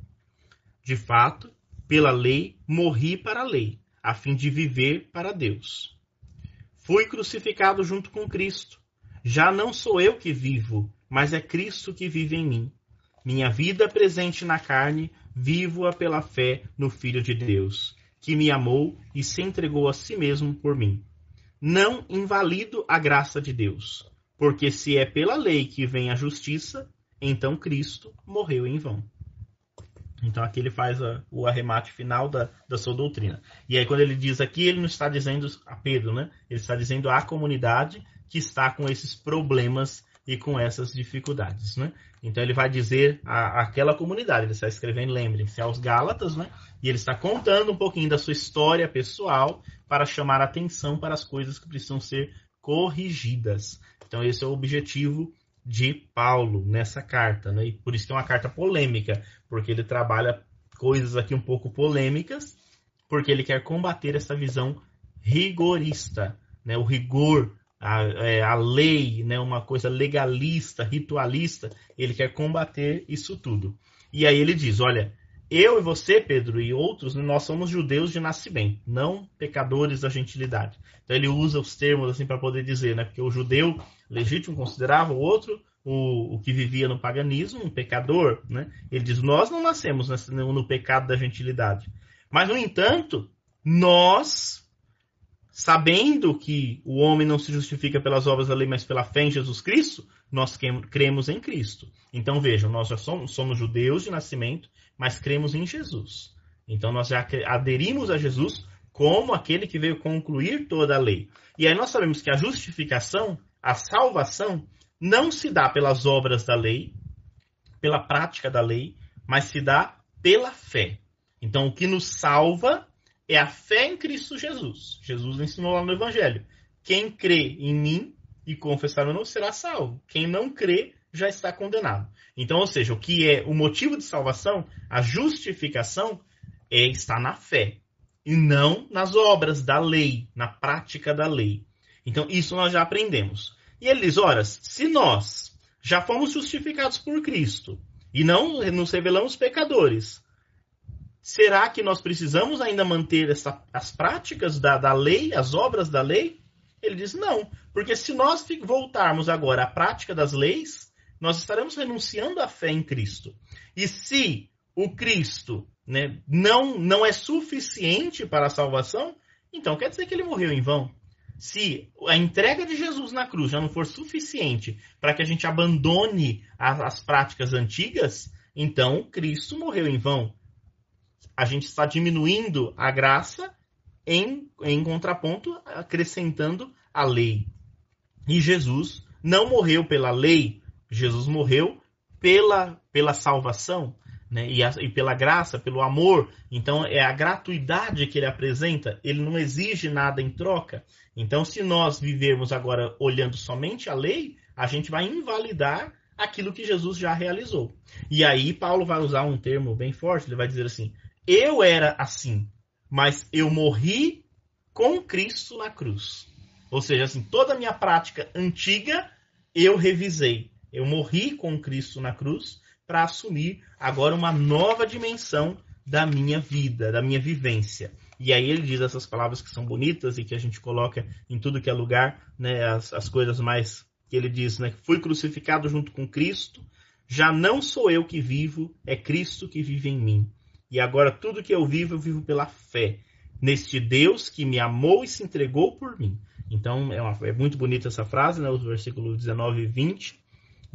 De fato, pela lei morri para a lei, a fim de viver para Deus. Fui crucificado junto com Cristo. Já não sou eu que vivo, mas é Cristo que vive em mim. Minha vida presente na carne, vivo-a pela fé no Filho de Deus, que me amou e se entregou a si mesmo por mim. Não invalido a graça de Deus, porque se é pela lei que vem a justiça, então Cristo morreu em vão. Então aqui ele faz a, o arremate final da, da sua doutrina. E aí quando ele diz aqui, ele não está dizendo a Pedro, né? Ele está dizendo à comunidade que está com esses problemas e com essas dificuldades, né? Então ele vai dizer àquela comunidade, ele está escrevendo, lembrem-se, aos Gálatas, né? E ele está contando um pouquinho da sua história pessoal para chamar atenção para as coisas que precisam ser corrigidas. Então esse é o objetivo de Paulo nessa carta, né? E por isso que é uma carta polêmica, porque ele trabalha coisas aqui um pouco polêmicas, porque ele quer combater essa visão rigorista, né? O rigor a, é, a lei, né, uma coisa legalista, ritualista, ele quer combater isso tudo. E aí ele diz: olha, eu e você, Pedro, e outros, nós somos judeus de nascimento, não pecadores da gentilidade. Então ele usa os termos assim para poder dizer, né? Porque o judeu legítimo considerava o outro, o, o que vivia no paganismo, um pecador, né? Ele diz: nós não nascemos no, no pecado da gentilidade. Mas, no entanto, nós sabendo que o homem não se justifica pelas obras da lei, mas pela fé em Jesus Cristo, nós cremos em Cristo. Então vejam, nós já somos, somos judeus de nascimento, mas cremos em Jesus. Então nós já aderimos a Jesus como aquele que veio concluir toda a lei. E aí nós sabemos que a justificação, a salvação, não se dá pelas obras da lei, pela prática da lei, mas se dá pela fé. Então o que nos salva é a fé em Cristo Jesus. Jesus ensinou lá no Evangelho. Quem crê em mim e confessar meu nome será salvo. Quem não crê já está condenado. Então, ou seja, o que é o motivo de salvação, a justificação, é estar na fé e não nas obras da lei, na prática da lei. Então, isso nós já aprendemos. E ele diz: ora, se nós já fomos justificados por Cristo e não nos revelamos pecadores, Será que nós precisamos ainda manter essa, as práticas da, da lei, as obras da lei? Ele diz não, porque se nós voltarmos agora à prática das leis, nós estaremos renunciando à fé em Cristo. E se o Cristo né, não, não é suficiente para a salvação, então quer dizer que ele morreu em vão. Se a entrega de Jesus na cruz já não for suficiente para que a gente abandone as, as práticas antigas, então Cristo morreu em vão a gente está diminuindo a graça em, em contraponto, acrescentando a lei. E Jesus não morreu pela lei, Jesus morreu pela, pela salvação, né? E, a, e, pela graça, pelo amor. Então é a gratuidade que ele apresenta, ele não exige nada em troca. Então, se nós vivermos agora olhando somente a lei, a gente vai invalidar aquilo que Jesus já realizou. E aí Paulo vai usar um termo bem forte, ele vai dizer assim: eu era assim, mas eu morri com Cristo na cruz. Ou seja, assim, toda a minha prática antiga eu revisei. Eu morri com Cristo na cruz para assumir agora uma nova dimensão da minha vida, da minha vivência. E aí ele diz essas palavras que são bonitas e que a gente coloca em tudo que é lugar, né, as, as coisas mais que ele diz, né, fui crucificado junto com Cristo, já não sou eu que vivo, é Cristo que vive em mim. E agora tudo que eu vivo, eu vivo pela fé neste Deus que me amou e se entregou por mim. Então é, uma, é muito bonita essa frase, né, os versículos 19 e 20.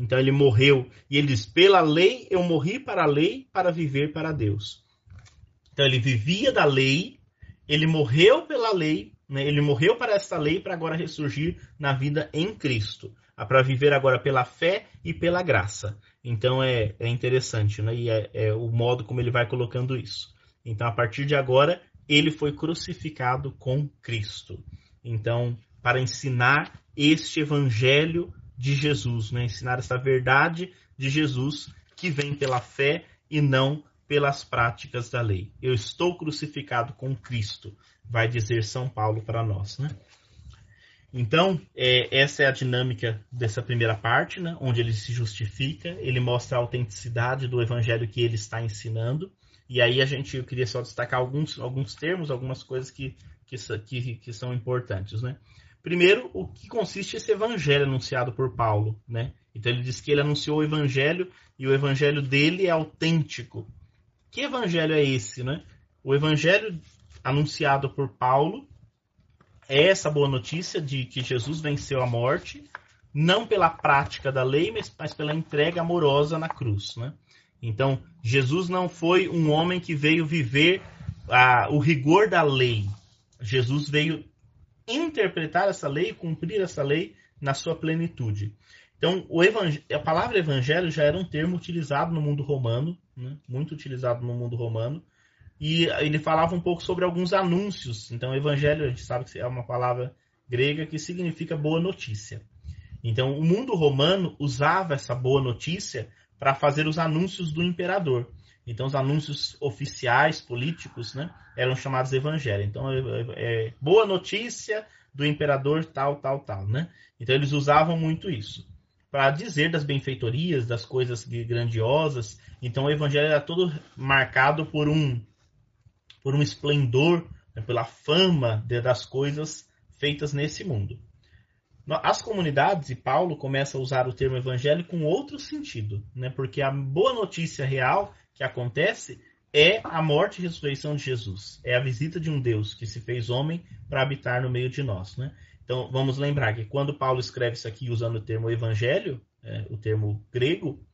Então ele morreu e ele diz: pela lei eu morri para a lei para viver para Deus. Então ele vivia da lei, ele morreu pela lei, né, ele morreu para esta lei para agora ressurgir na vida em Cristo, para viver agora pela fé e pela graça. Então é, é interessante, né? E é, é o modo como ele vai colocando isso. Então a partir de agora ele foi crucificado com Cristo. Então, para ensinar este evangelho de Jesus, né? ensinar essa verdade de Jesus que vem pela fé e não pelas práticas da lei. Eu estou crucificado com Cristo, vai dizer São Paulo para nós. Né? Então, é, essa é a dinâmica dessa primeira parte, né? onde ele se justifica, ele mostra a autenticidade do evangelho que ele está ensinando. E aí a gente, eu queria só destacar alguns, alguns termos, algumas coisas que, que, que, que são importantes, né? Primeiro, o que consiste esse evangelho anunciado por Paulo, né? Então ele diz que ele anunciou o evangelho e o evangelho dele é autêntico. Que evangelho é esse, né? O evangelho anunciado por Paulo é essa boa notícia de que Jesus venceu a morte, não pela prática da lei, mas, mas pela entrega amorosa na cruz, né? Então, Jesus não foi um homem que veio viver a, o rigor da lei. Jesus veio interpretar essa lei, cumprir essa lei na sua plenitude. Então, a palavra evangelho já era um termo utilizado no mundo romano, né? muito utilizado no mundo romano, e ele falava um pouco sobre alguns anúncios. Então, evangelho, a gente sabe que é uma palavra grega que significa boa notícia. Então, o mundo romano usava essa boa notícia para fazer os anúncios do imperador. Então, os anúncios oficiais, políticos, né, eram chamados evangelho. Então, é, é, é, boa notícia do imperador tal, tal, tal, né? Então, eles usavam muito isso para dizer das benfeitorias, das coisas grandiosas. Então, o evangelho era todo marcado por um por um esplendor, né, pela fama de, das coisas feitas nesse mundo. As comunidades, e Paulo começa a usar o termo evangelho com outro sentido, né? porque a boa notícia real que acontece é a morte e ressurreição de Jesus. É a visita de um Deus que se fez homem para habitar no meio de nós. Né? Então vamos lembrar que quando Paulo escreve isso aqui usando o termo evangelho, é, o termo grego,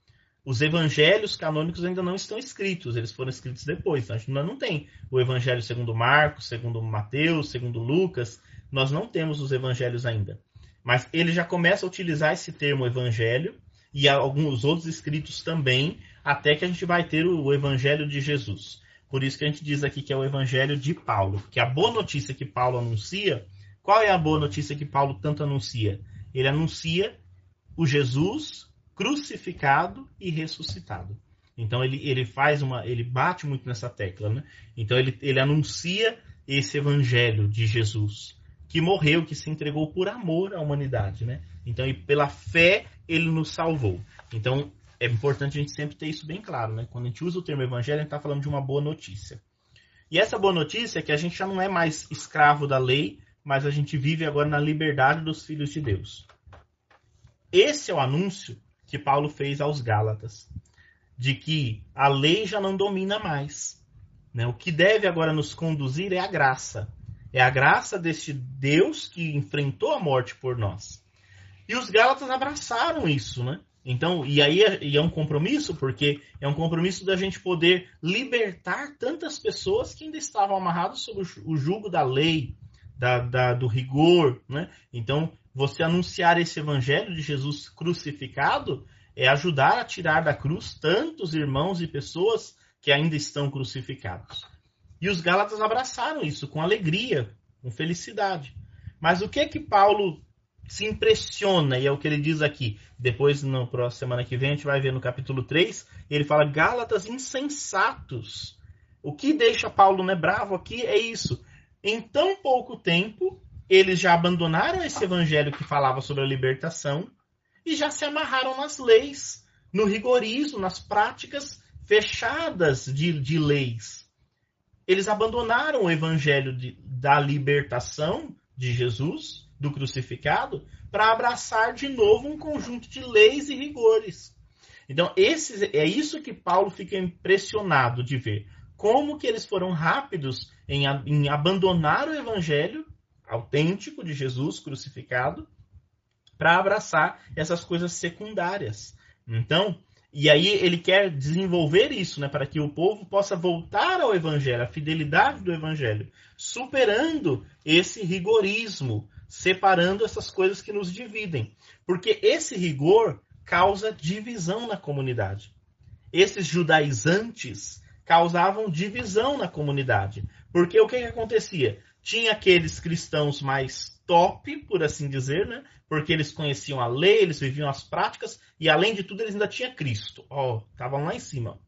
os evangelhos canônicos ainda não estão escritos, eles foram escritos depois. Então, a gente não tem o evangelho segundo Marcos, segundo Mateus, segundo Lucas, nós não temos os evangelhos ainda. Mas ele já começa a utilizar esse termo evangelho e alguns outros escritos também, até que a gente vai ter o evangelho de Jesus. Por isso que a gente diz aqui que é o evangelho de Paulo, que a boa notícia que Paulo anuncia, qual é a boa notícia que Paulo tanto anuncia? Ele anuncia o Jesus crucificado e ressuscitado. Então ele, ele faz uma, ele bate muito nessa tecla, né? Então ele, ele anuncia esse evangelho de Jesus que morreu, que se entregou por amor à humanidade, né? Então, e pela fé, ele nos salvou. Então, é importante a gente sempre ter isso bem claro, né? Quando a gente usa o termo evangelho, a gente está falando de uma boa notícia. E essa boa notícia é que a gente já não é mais escravo da lei, mas a gente vive agora na liberdade dos filhos de Deus. Esse é o anúncio que Paulo fez aos Gálatas, de que a lei já não domina mais. Né? O que deve agora nos conduzir é a graça. É a graça deste Deus que enfrentou a morte por nós. E os Gálatas abraçaram isso, né? Então, e aí é, e é um compromisso, porque é um compromisso da gente poder libertar tantas pessoas que ainda estavam amarradas sob o jugo da lei, da, da, do rigor, né? Então, você anunciar esse evangelho de Jesus crucificado é ajudar a tirar da cruz tantos irmãos e pessoas que ainda estão crucificados. E os Gálatas abraçaram isso com alegria, com felicidade. Mas o que é que Paulo se impressiona, e é o que ele diz aqui. Depois, na próxima semana que vem, a gente vai ver no capítulo 3, ele fala Gálatas insensatos. O que deixa Paulo né, bravo aqui é isso. Em tão pouco tempo, eles já abandonaram esse evangelho que falava sobre a libertação e já se amarraram nas leis, no rigorismo, nas práticas fechadas de, de leis. Eles abandonaram o evangelho de, da libertação de Jesus, do crucificado, para abraçar de novo um conjunto de leis e rigores. Então, é isso que Paulo fica impressionado de ver. Como que eles foram rápidos em, em abandonar o evangelho autêntico de Jesus crucificado para abraçar essas coisas secundárias. Então, e aí ele quer desenvolver isso, né, para que o povo possa voltar ao evangelho, a fidelidade do evangelho, superando esse rigorismo, separando essas coisas que nos dividem. Porque esse rigor causa divisão na comunidade. Esses judaizantes causavam divisão na comunidade. Porque o que, que acontecia? Tinha aqueles cristãos mais top, por assim dizer, né? Porque eles conheciam a lei, eles viviam as práticas e além de tudo eles ainda tinham Cristo. Ó, oh, estavam lá em cima.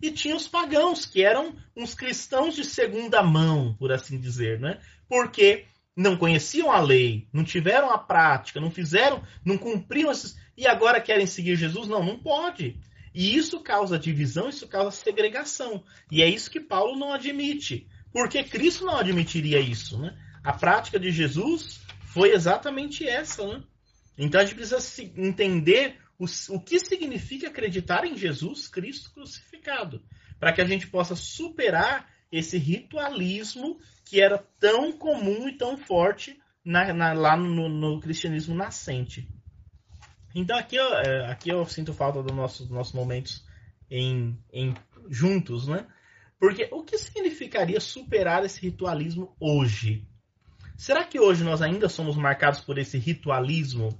E tinha os pagãos, que eram uns cristãos de segunda mão, por assim dizer, né? Porque não conheciam a lei, não tiveram a prática, não fizeram, não cumpriam esses e agora querem seguir Jesus? Não, não pode. E isso causa divisão, isso causa segregação. E é isso que Paulo não admite. Porque Cristo não admitiria isso, né? A prática de Jesus foi exatamente essa, né? Então a gente precisa entender o, o que significa acreditar em Jesus Cristo crucificado, para que a gente possa superar esse ritualismo que era tão comum e tão forte na, na, lá no, no, cristianismo nascente. Então aqui eu, é, aqui eu sinto falta dos nossos, momentos em, em juntos, né? Porque o que significaria superar esse ritualismo hoje? Será que hoje nós ainda somos marcados por esse ritualismo?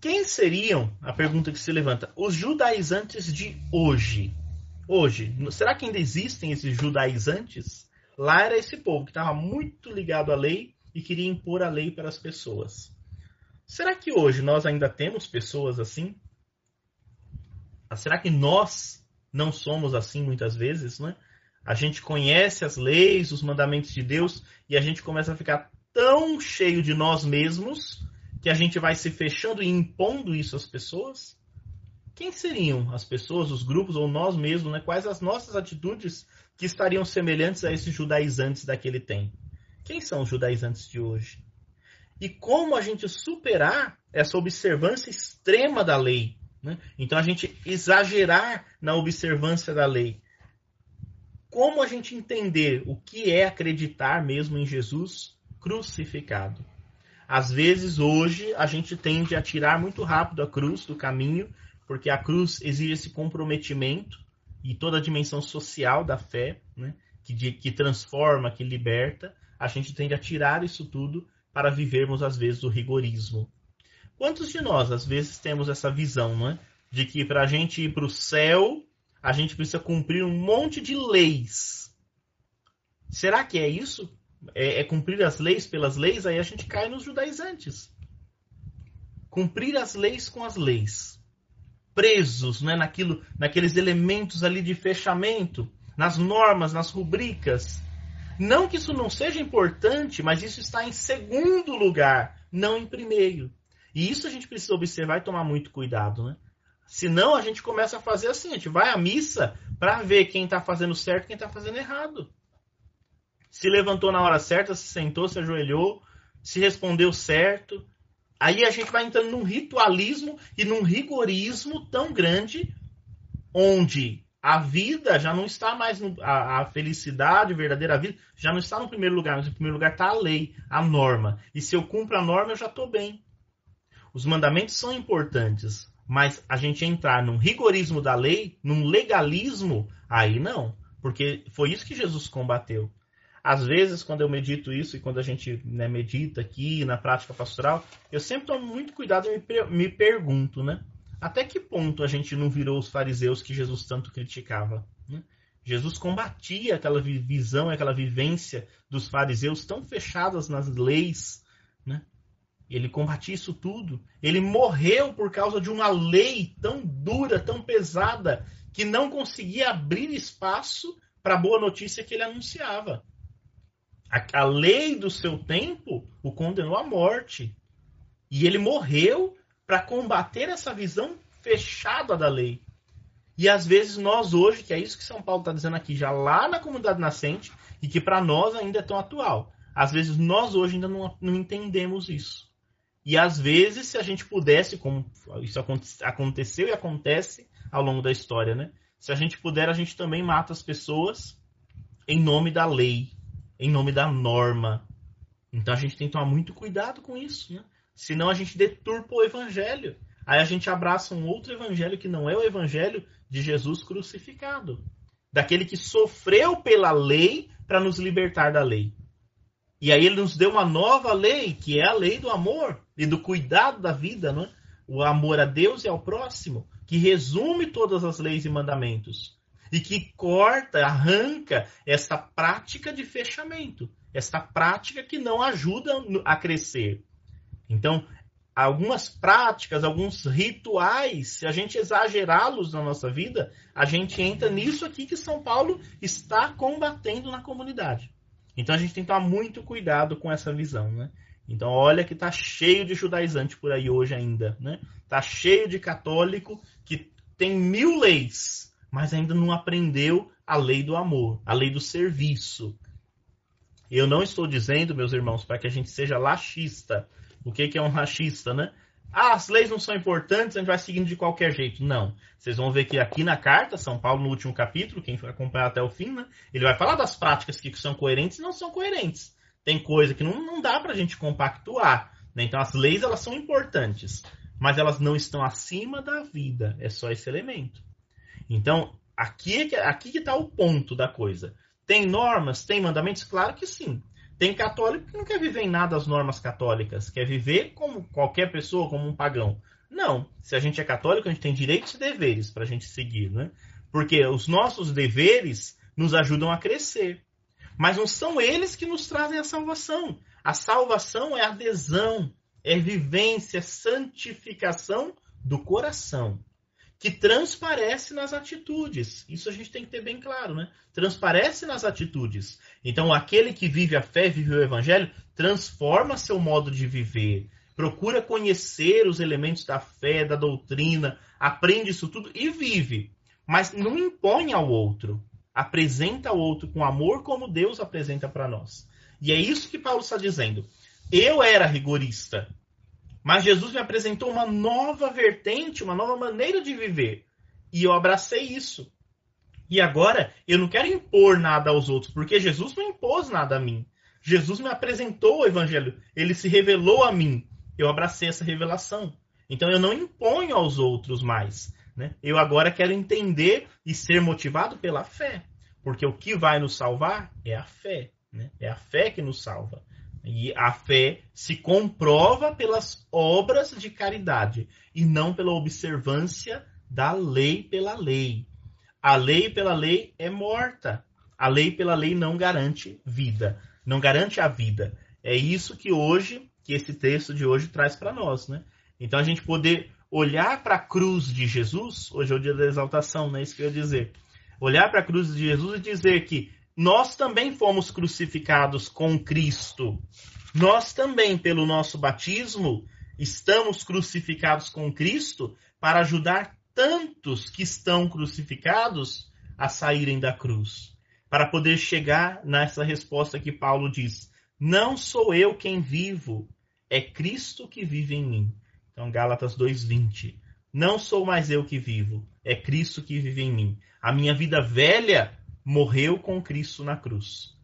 Quem seriam, a pergunta que se levanta, os judaizantes de hoje? Hoje, será que ainda existem esses judaizantes? Lá era esse povo que estava muito ligado à lei e queria impor a lei para as pessoas. Será que hoje nós ainda temos pessoas assim? Será que nós não somos assim muitas vezes, né? A gente conhece as leis, os mandamentos de Deus e a gente começa a ficar tão cheio de nós mesmos que a gente vai se fechando e impondo isso às pessoas? Quem seriam as pessoas, os grupos ou nós mesmos, né? Quais as nossas atitudes que estariam semelhantes a esses judaizantes daquele tempo? Quem são os judaizantes de hoje? E como a gente superar essa observância extrema da lei? Né? Então a gente exagerar na observância da lei. Como a gente entender o que é acreditar mesmo em Jesus crucificado? Às vezes, hoje, a gente tende a tirar muito rápido a cruz do caminho, porque a cruz exige esse comprometimento e toda a dimensão social da fé, né? que, que transforma, que liberta. A gente tende a tirar isso tudo para vivermos, às vezes, o rigorismo. Quantos de nós, às vezes, temos essa visão, não é? De que para a gente ir para o céu, a gente precisa cumprir um monte de leis. Será que é isso? É, é cumprir as leis pelas leis? Aí a gente cai nos judaizantes. Cumprir as leis com as leis. Presos né, naquilo, naqueles elementos ali de fechamento, nas normas, nas rubricas. Não que isso não seja importante, mas isso está em segundo lugar, não em primeiro. E isso a gente precisa observar e tomar muito cuidado, né? Senão a gente começa a fazer assim, a gente vai à missa para ver quem está fazendo certo e quem está fazendo errado. Se levantou na hora certa, se sentou, se ajoelhou, se respondeu certo. Aí a gente vai entrando num ritualismo e num rigorismo tão grande, onde a vida já não está mais no, a, a, felicidade, a verdadeira vida, já não está no primeiro lugar, mas no primeiro lugar está a lei, a norma. E se eu cumpro a norma, eu já estou bem. Os mandamentos são importantes, mas a gente entrar num rigorismo da lei, num legalismo, aí não. Porque foi isso que Jesus combateu. Às vezes, quando eu medito isso e quando a gente né, medita aqui na prática pastoral, eu sempre tomo muito cuidado e me, pergunto, né? Até que ponto a gente não virou os fariseus que Jesus tanto criticava? Né? Jesus combatia aquela visão, aquela vivência dos fariseus tão fechadas nas leis? Ele combatia isso tudo. Ele morreu por causa de uma lei tão dura, tão pesada, que não conseguia abrir espaço para a boa notícia que ele anunciava. A, a, lei do seu tempo o condenou à morte. E ele morreu para combater essa visão fechada da lei. E às vezes nós hoje, que é isso que São Paulo está dizendo aqui, já lá na comunidade nascente, e que para nós ainda é tão atual. Às vezes nós hoje ainda não, não entendemos isso. E às vezes, se a gente pudesse, como isso aconteceu e acontece ao longo da história, né? Se a gente puder, a gente também mata as pessoas em nome da lei, em nome da norma. Então a gente tem que tomar muito cuidado com isso, né? Senão a gente deturpa o evangelho. Aí a gente abraça um outro evangelho que não é o evangelho de Jesus crucificado. Daquele que sofreu pela lei para nos libertar da lei. E aí ele nos deu uma nova lei, que é a lei do amor e do cuidado da vida, não é? o amor a Deus e ao próximo, que resume todas as leis e mandamentos e que corta, arranca essa prática de fechamento, essa prática que não ajuda a crescer. Então, algumas práticas, alguns rituais, se a gente exagerá-los na nossa vida, a gente entra nisso aqui que São Paulo está combatendo na comunidade. Então a gente tem que tomar muito cuidado com essa visão, né? Então olha que tá cheio de judaizante por aí hoje ainda, né? Tá cheio de católico que tem mil leis, mas ainda não aprendeu a lei do amor, a lei do serviço. Eu não estou dizendo, meus irmãos, para que a gente seja laxista. O que, que é um laxista, né? Ah, as leis não são importantes, a gente vai seguindo de qualquer jeito. Não. Vocês vão ver que aqui na carta, São Paulo, no último capítulo, quem vai acompanhar até o fim, né? Ele vai falar das práticas que são coerentes e não são coerentes. Tem coisa que não, não dá pra gente compactuar. Né? Então as leis elas são importantes, mas elas não estão acima da vida. É só esse elemento. Então, aqui, é aqui que está o ponto da coisa. Tem normas, tem mandamentos? Claro que sim. Tem católico que não quer viver em nada as normas católicas, quer viver como qualquer pessoa, como um pagão. Não. Se a gente é católico, a gente tem direitos e deveres para a gente seguir, né? Porque os nossos deveres nos ajudam a crescer. Mas não são eles que nos trazem a salvação. A salvação é adesão, é vivência, é santificação do coração que transparece nas atitudes. Isso a gente tem que ter bem claro, né? Transparece nas atitudes. Então, aquele que vive a fé, vive o evangelho, transforma seu modo de viver, procura conhecer os elementos da fé, da doutrina, aprende isso tudo e vive. Mas não impõe ao outro. Apresenta ao outro com amor como Deus apresenta para nós. E é isso que Paulo está dizendo. Eu era rigorista, mas Jesus me apresentou uma nova vertente, uma nova maneira de viver. E eu abracei isso. E agora eu não quero impor nada aos outros, porque Jesus não impôs nada a mim. Jesus me apresentou o evangelho, ele se revelou a mim. Eu abracei essa revelação. Então eu não imponho aos outros mais. Né? Eu agora quero entender e ser motivado pela fé. Porque o que vai nos salvar é a fé. Né? É a fé que nos salva. E a fé se comprova pelas obras de caridade e não pela observância da lei pela lei. A lei pela lei é morta. A lei pela lei não garante vida, não garante a vida. É isso que hoje, que esse texto de hoje traz para nós, né? Então a gente poder olhar para a cruz de Jesus, hoje é o dia da exaltação, não é isso que eu ia dizer. Olhar para a cruz de Jesus e dizer que nós também fomos crucificados com Cristo. Nós também, pelo nosso batismo, estamos crucificados com Cristo para ajudar tantos que estão crucificados a saírem da cruz. Para poder chegar nessa resposta que Paulo diz: Não sou eu quem vivo, é Cristo que vive em mim. Então, Gálatas 2,20. Não sou mais eu que vivo, é Cristo que vive em mim. A minha vida velha morreu com Cristo na cruz.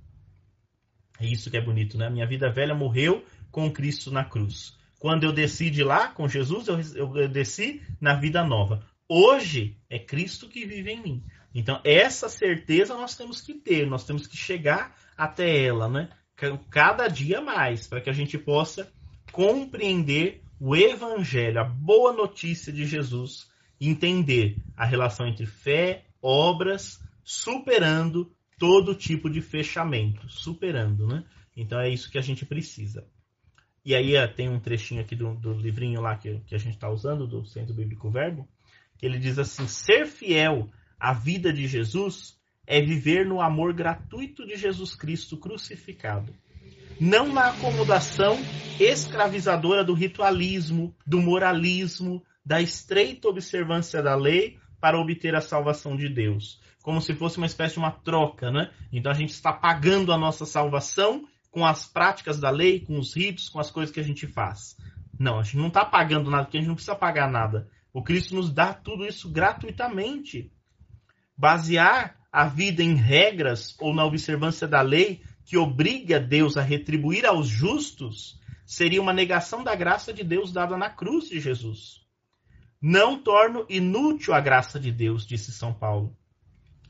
É isso que é bonito, né? Minha vida velha morreu com Cristo na cruz. Quando eu desci de lá com Jesus, eu, eu desci na vida nova. Hoje é Cristo que vive em mim. Então, essa certeza nós temos que ter, nós temos que chegar até ela, né? Cada dia mais, para que a gente possa compreender o Evangelho, a boa notícia de Jesus, entender a relação entre fé, obras superando todo tipo de fechamento, superando, né? Então é isso que a gente precisa. E aí tem um trechinho aqui do, do livrinho lá que, que a gente está usando, do Centro Bíblico Verbo, que ele diz assim: ser fiel à vida de Jesus é viver no amor gratuito de Jesus Cristo crucificado. Não na acomodação escravizadora do ritualismo, do moralismo, da estreita observância da lei para obter a salvação de Deus. Como se fosse uma espécie de uma troca, né? Então a gente está pagando a nossa salvação com as práticas da lei, com os ritos, com as coisas que a gente faz. Não, a gente não está pagando nada, porque a gente não precisa pagar nada. O Cristo nos dá tudo isso gratuitamente. Basear a vida em regras ou na observância da lei que obriga Deus a retribuir aos justos seria uma negação da graça de Deus dada na cruz de Jesus. Não torno inútil a graça de Deus, disse São Paulo.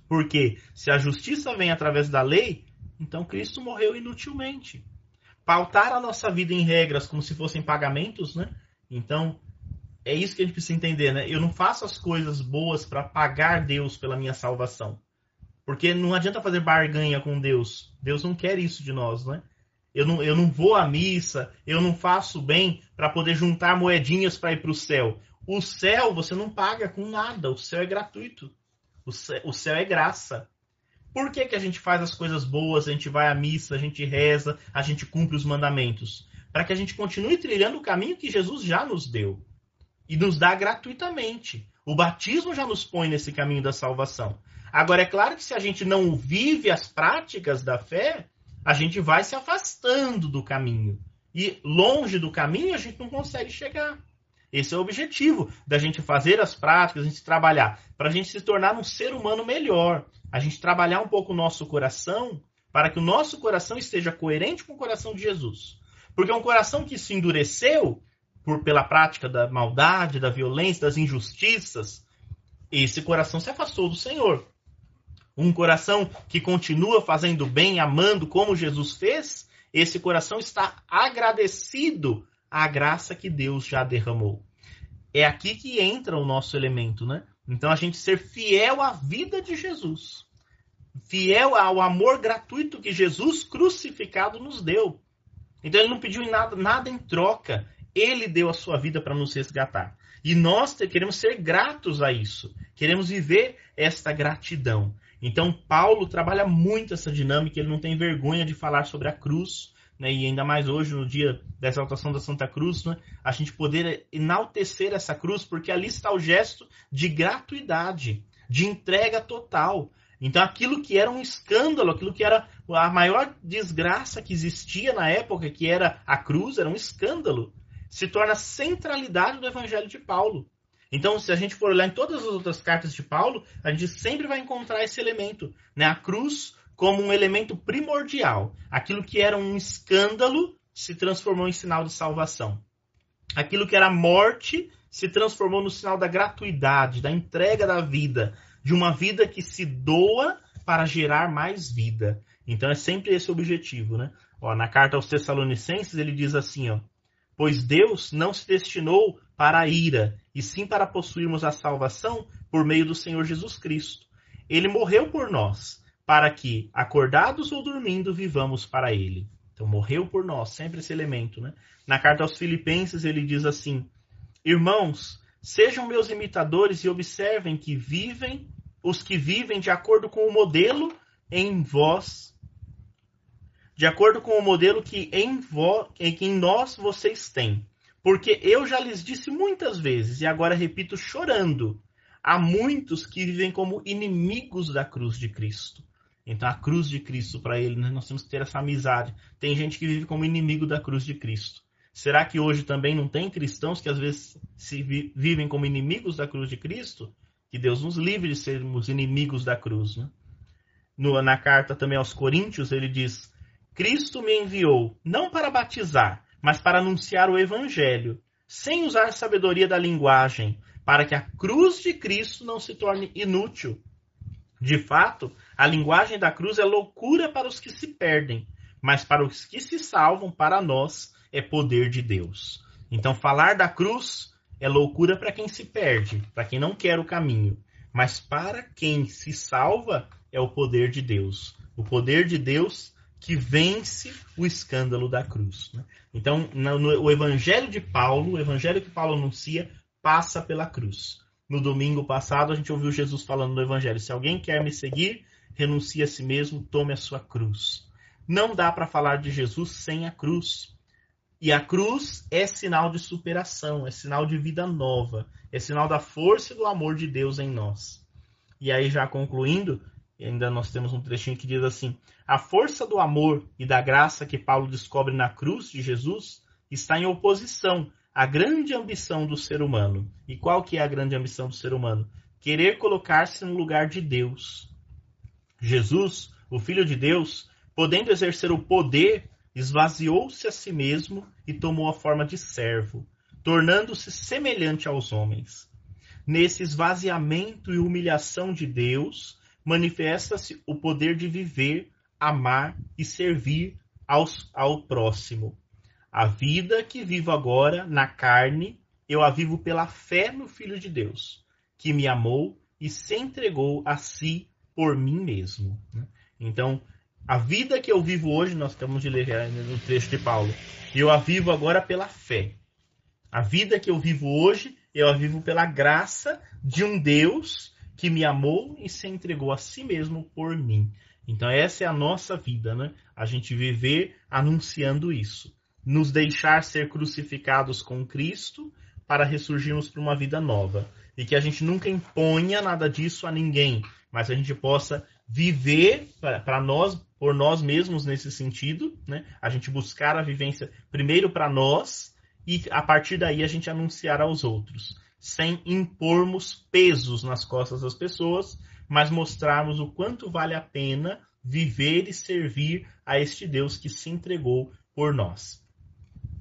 Porque se a justiça vem através da lei, então Cristo morreu inutilmente. Pautar a nossa vida em regras como se fossem pagamentos, né? Então, é isso que a gente precisa entender, né? Eu não faço as coisas boas para pagar Deus pela minha salvação. Porque não adianta fazer barganha com Deus. Deus não quer isso de nós, né? Eu não, eu não vou à missa, eu não faço bem para poder juntar moedinhas para ir para o céu. O céu você não paga com nada, o céu é gratuito. O céu, o céu é graça. Por que, que a gente faz as coisas boas, a gente vai à missa, a gente reza, a gente cumpre os mandamentos? Para que a gente continue trilhando o caminho que Jesus já nos deu e nos dá gratuitamente. O batismo já nos põe nesse caminho da salvação. Agora, é claro que se a gente não vive as práticas da fé, a gente vai se afastando do caminho. E longe do caminho a gente não consegue chegar. Esse é o objetivo da gente fazer as práticas, a gente trabalhar, para a gente se tornar um ser humano melhor. A gente trabalhar um pouco o nosso coração, para que o nosso coração esteja coerente com o coração de Jesus. Porque um coração que se endureceu, por, pela prática da maldade, da violência, das injustiças, esse coração se afastou do Senhor. Um coração que continua fazendo bem, amando como Jesus fez, esse coração está agradecido à graça que Deus já derramou. É aqui que entra o nosso elemento, né? Então a gente ser fiel à vida de Jesus, fiel ao amor gratuito que Jesus crucificado nos deu. Então ele não pediu nada, nada em troca. Ele deu a sua vida para nos resgatar. E nós queremos ser gratos a isso. Queremos viver esta gratidão. Então, Paulo trabalha muito essa dinâmica, ele não tem vergonha de falar sobre a cruz, né? e ainda mais hoje, no dia da exaltação da Santa Cruz, né? a gente poder enaltecer essa cruz, porque ali está o gesto de gratuidade, de entrega total. Então, aquilo que era um escândalo, aquilo que era a maior desgraça que existia na época, que era a cruz, era um escândalo se torna centralidade do Evangelho de Paulo. Então, se a gente for olhar em todas as outras cartas de Paulo, a gente sempre vai encontrar esse elemento, né? A cruz como um elemento primordial. Aquilo que era um escândalo se transformou em sinal de salvação. Aquilo que era morte se transformou no sinal da gratuidade, da entrega da vida, de uma vida que se doa para gerar mais vida. Então é sempre esse o objetivo, né? Ó, na carta aos Tessalonicenses ele diz assim, ó: Pois Deus não se destinou para a ira, e sim para possuirmos a salvação por meio do Senhor Jesus Cristo. Ele morreu por nós, para que, acordados ou dormindo, vivamos para ele. Então, morreu por nós, sempre esse elemento. Né? Na carta aos Filipenses, ele diz assim: Irmãos, sejam meus imitadores e observem que vivem os que vivem de acordo com o modelo em vós de acordo com o modelo que em, vo, que em nós vocês têm. Porque eu já lhes disse muitas vezes, e agora repito chorando, há muitos que vivem como inimigos da cruz de Cristo. Então, a cruz de Cristo, para ele, né, nós temos que ter essa amizade. Tem gente que vive como inimigo da cruz de Cristo. Será que hoje também não tem cristãos que às vezes se vi, vivem como inimigos da cruz de Cristo? Que Deus nos livre de sermos inimigos da cruz. Né? No, na carta também aos Coríntios, ele diz: Cristo me enviou não para batizar, mas para anunciar o Evangelho, sem usar sabedoria da linguagem, para que a cruz de Cristo não se torne inútil. De fato, a linguagem da cruz é loucura para os que se perdem, mas para os que se salvam, para nós, é poder de Deus. Então, falar da cruz é loucura para quem se perde, para quem não quer o caminho, mas para quem se salva é o poder de Deus. O poder de Deus que vence o escândalo da cruz. Né? Então, no, no, o evangelho de Paulo, o evangelho que Paulo anuncia, passa pela cruz. No domingo passado, a gente ouviu Jesus falando no evangelho: se alguém quer me seguir, renuncie a si mesmo, tome a sua cruz. não dá para falar de Jesus sem a cruz. E a cruz é sinal de superação, é sinal de vida nova, é sinal da força e do amor de Deus em nós. E aí, já concluindo, ainda nós temos um trechinho que diz assim: A força do amor e da graça que Paulo descobre na cruz de Jesus está em oposição à grande ambição do ser humano. E qual que é a grande ambição do ser humano? Querer colocar-se no lugar de Deus. Jesus, o Filho de Deus, podendo exercer o poder esvaziou-se a si mesmo e tomou a forma de servo, tornando-se semelhante aos homens. Nesse esvaziamento e humilhação de Deus, manifesta-se o poder de viver, amar e servir aos, ao próximo. A vida que vivo agora na carne, eu a vivo pela fé no Filho de Deus, que me amou e se entregou a si por mim mesmo. Então, a vida que eu vivo hoje, nós estamos de ler no trecho de Paulo, eu a vivo agora pela fé. A vida que eu vivo hoje, eu a vivo pela graça de um Deus que me amou e se entregou a si mesmo por mim. Então essa é a nossa vida, né? A gente viver anunciando isso. Nos deixar ser crucificados com Cristo para ressurgirmos para uma vida nova. E que a gente nunca imponha nada disso a ninguém, mas a gente possa viver para nós por nós mesmos nesse sentido, né? A gente buscar a vivência primeiro para nós e a partir daí a gente anunciar aos outros, sem impormos pesos nas costas das pessoas, mas mostrarmos o quanto vale a pena viver e servir a este Deus que se entregou por nós.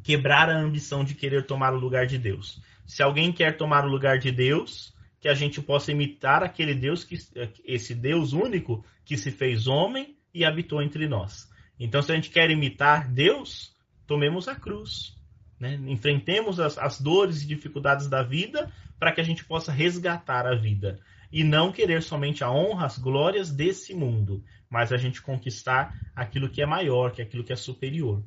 Quebrar a ambição de querer tomar o lugar de Deus. Se alguém quer tomar o lugar de Deus, que a gente possa imitar aquele Deus que esse Deus único que se fez homem e habitou entre nós. Então, se a gente quer imitar Deus, tomemos a cruz. Né? Enfrentemos as, as dores e dificuldades da vida para que a gente possa resgatar a vida. E não querer somente a honra, as glórias desse mundo, mas a gente conquistar aquilo que é maior, que é aquilo que é superior.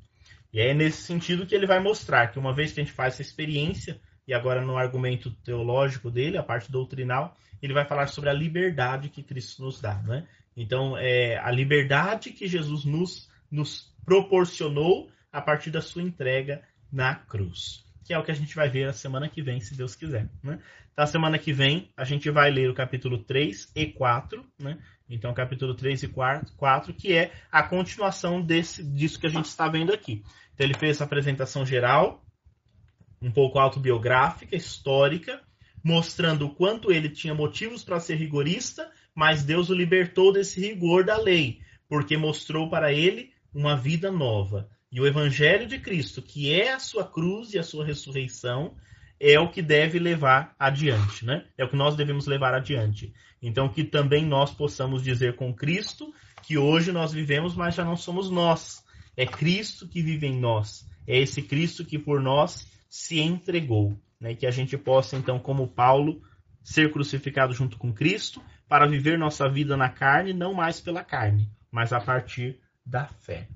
E é nesse sentido que ele vai mostrar que uma vez que a gente faz essa experiência, e agora no argumento teológico dele, a parte doutrinal, ele vai falar sobre a liberdade que Cristo nos dá. Né? Então, é a liberdade que Jesus nos, nos proporcionou a partir da sua entrega na cruz. Que é o que a gente vai ver a semana que vem, se Deus quiser. Né? Então, a semana que vem, a gente vai ler o capítulo 3 e 4. Né? Então, capítulo 3 e 4, que é a continuação desse, disso que a gente está vendo aqui. Então, ele fez essa apresentação geral, um pouco autobiográfica, histórica, mostrando o quanto ele tinha motivos para ser rigorista mas Deus o libertou desse rigor da lei, porque mostrou para ele uma vida nova. E o Evangelho de Cristo, que é a sua cruz e a sua ressurreição, é o que deve levar adiante, né? É o que nós devemos levar adiante. Então, que também nós possamos dizer com Cristo que hoje nós vivemos, mas já não somos nós. É Cristo que vive em nós. É esse Cristo que por nós se entregou. Né? Que a gente possa, então, como Paulo, ser crucificado junto com Cristo, para viver nossa vida na carne, não mais pela carne, mas a partir da fé.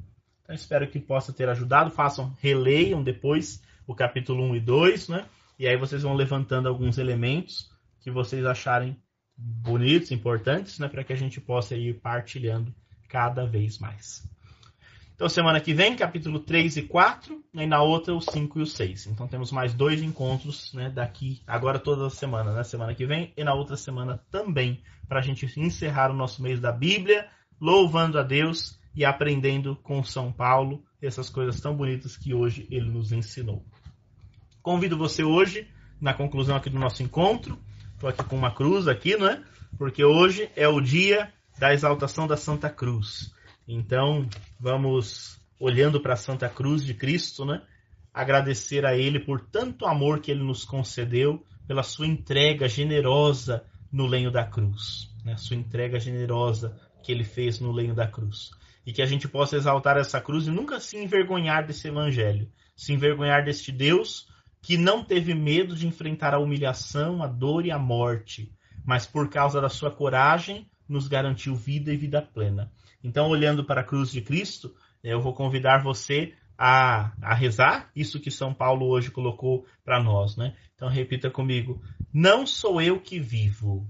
Então, espero que possa ter ajudado. Façam, releiam depois o capítulo 1 e 2, né? E aí vocês vão levantando alguns elementos que vocês acharem bonitos, importantes, né? Para que a gente possa ir partilhando cada vez mais. Então, semana que vem, capítulo 3 e 4, né, e na outra, o 5 e o 6. Então, temos mais dois encontros né, daqui, agora toda semana, né, semana que vem, e na outra semana também, para a gente encerrar o nosso mês da Bíblia, louvando a Deus e aprendendo com São Paulo essas coisas tão bonitas que hoje ele nos ensinou. Convido você hoje, na conclusão aqui do nosso encontro, estou aqui com uma cruz aqui, não é? Porque hoje é o dia da exaltação da Santa Cruz. Então, vamos olhando para a Santa Cruz de Cristo, né? Agradecer a Ele por tanto amor que Ele nos concedeu, pela sua entrega generosa no lenho da cruz, né? Sua entrega generosa que Ele fez no lenho da cruz. E que a gente possa exaltar essa cruz e nunca se envergonhar desse Evangelho, se envergonhar deste Deus que não teve medo de enfrentar a humilhação, a dor e a morte, mas por causa da sua coragem nos garantiu vida e vida plena. Então, olhando para a cruz de Cristo, eu vou convidar você a, a rezar isso que São Paulo hoje colocou para nós. Né? Então, repita comigo: Não sou eu que vivo,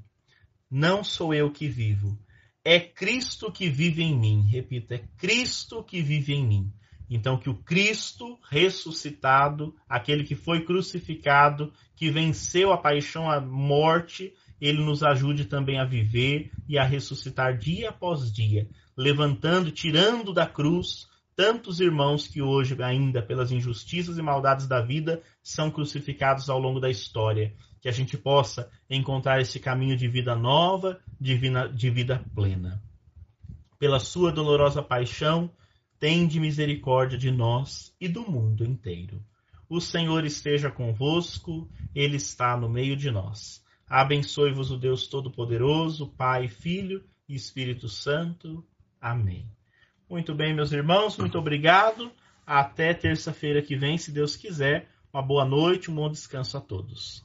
não sou eu que vivo. É Cristo que vive em mim. Repita, é Cristo que vive em mim. Então, que o Cristo ressuscitado, aquele que foi crucificado, que venceu a paixão, a morte, ele nos ajude também a viver e a ressuscitar dia após dia, levantando, tirando da cruz tantos irmãos que hoje, ainda pelas injustiças e maldades da vida, são crucificados ao longo da história. Que a gente possa encontrar esse caminho de vida nova, de vida, de vida plena. Pela sua dolorosa paixão, tende misericórdia de nós e do mundo inteiro. O Senhor esteja convosco, Ele está no meio de nós. Abençoe-vos o Deus Todo-Poderoso, Pai, Filho e Espírito Santo. Amém. Muito bem, meus irmãos, muito obrigado. Até terça-feira que vem, se Deus quiser. Uma boa noite, um bom descanso a todos.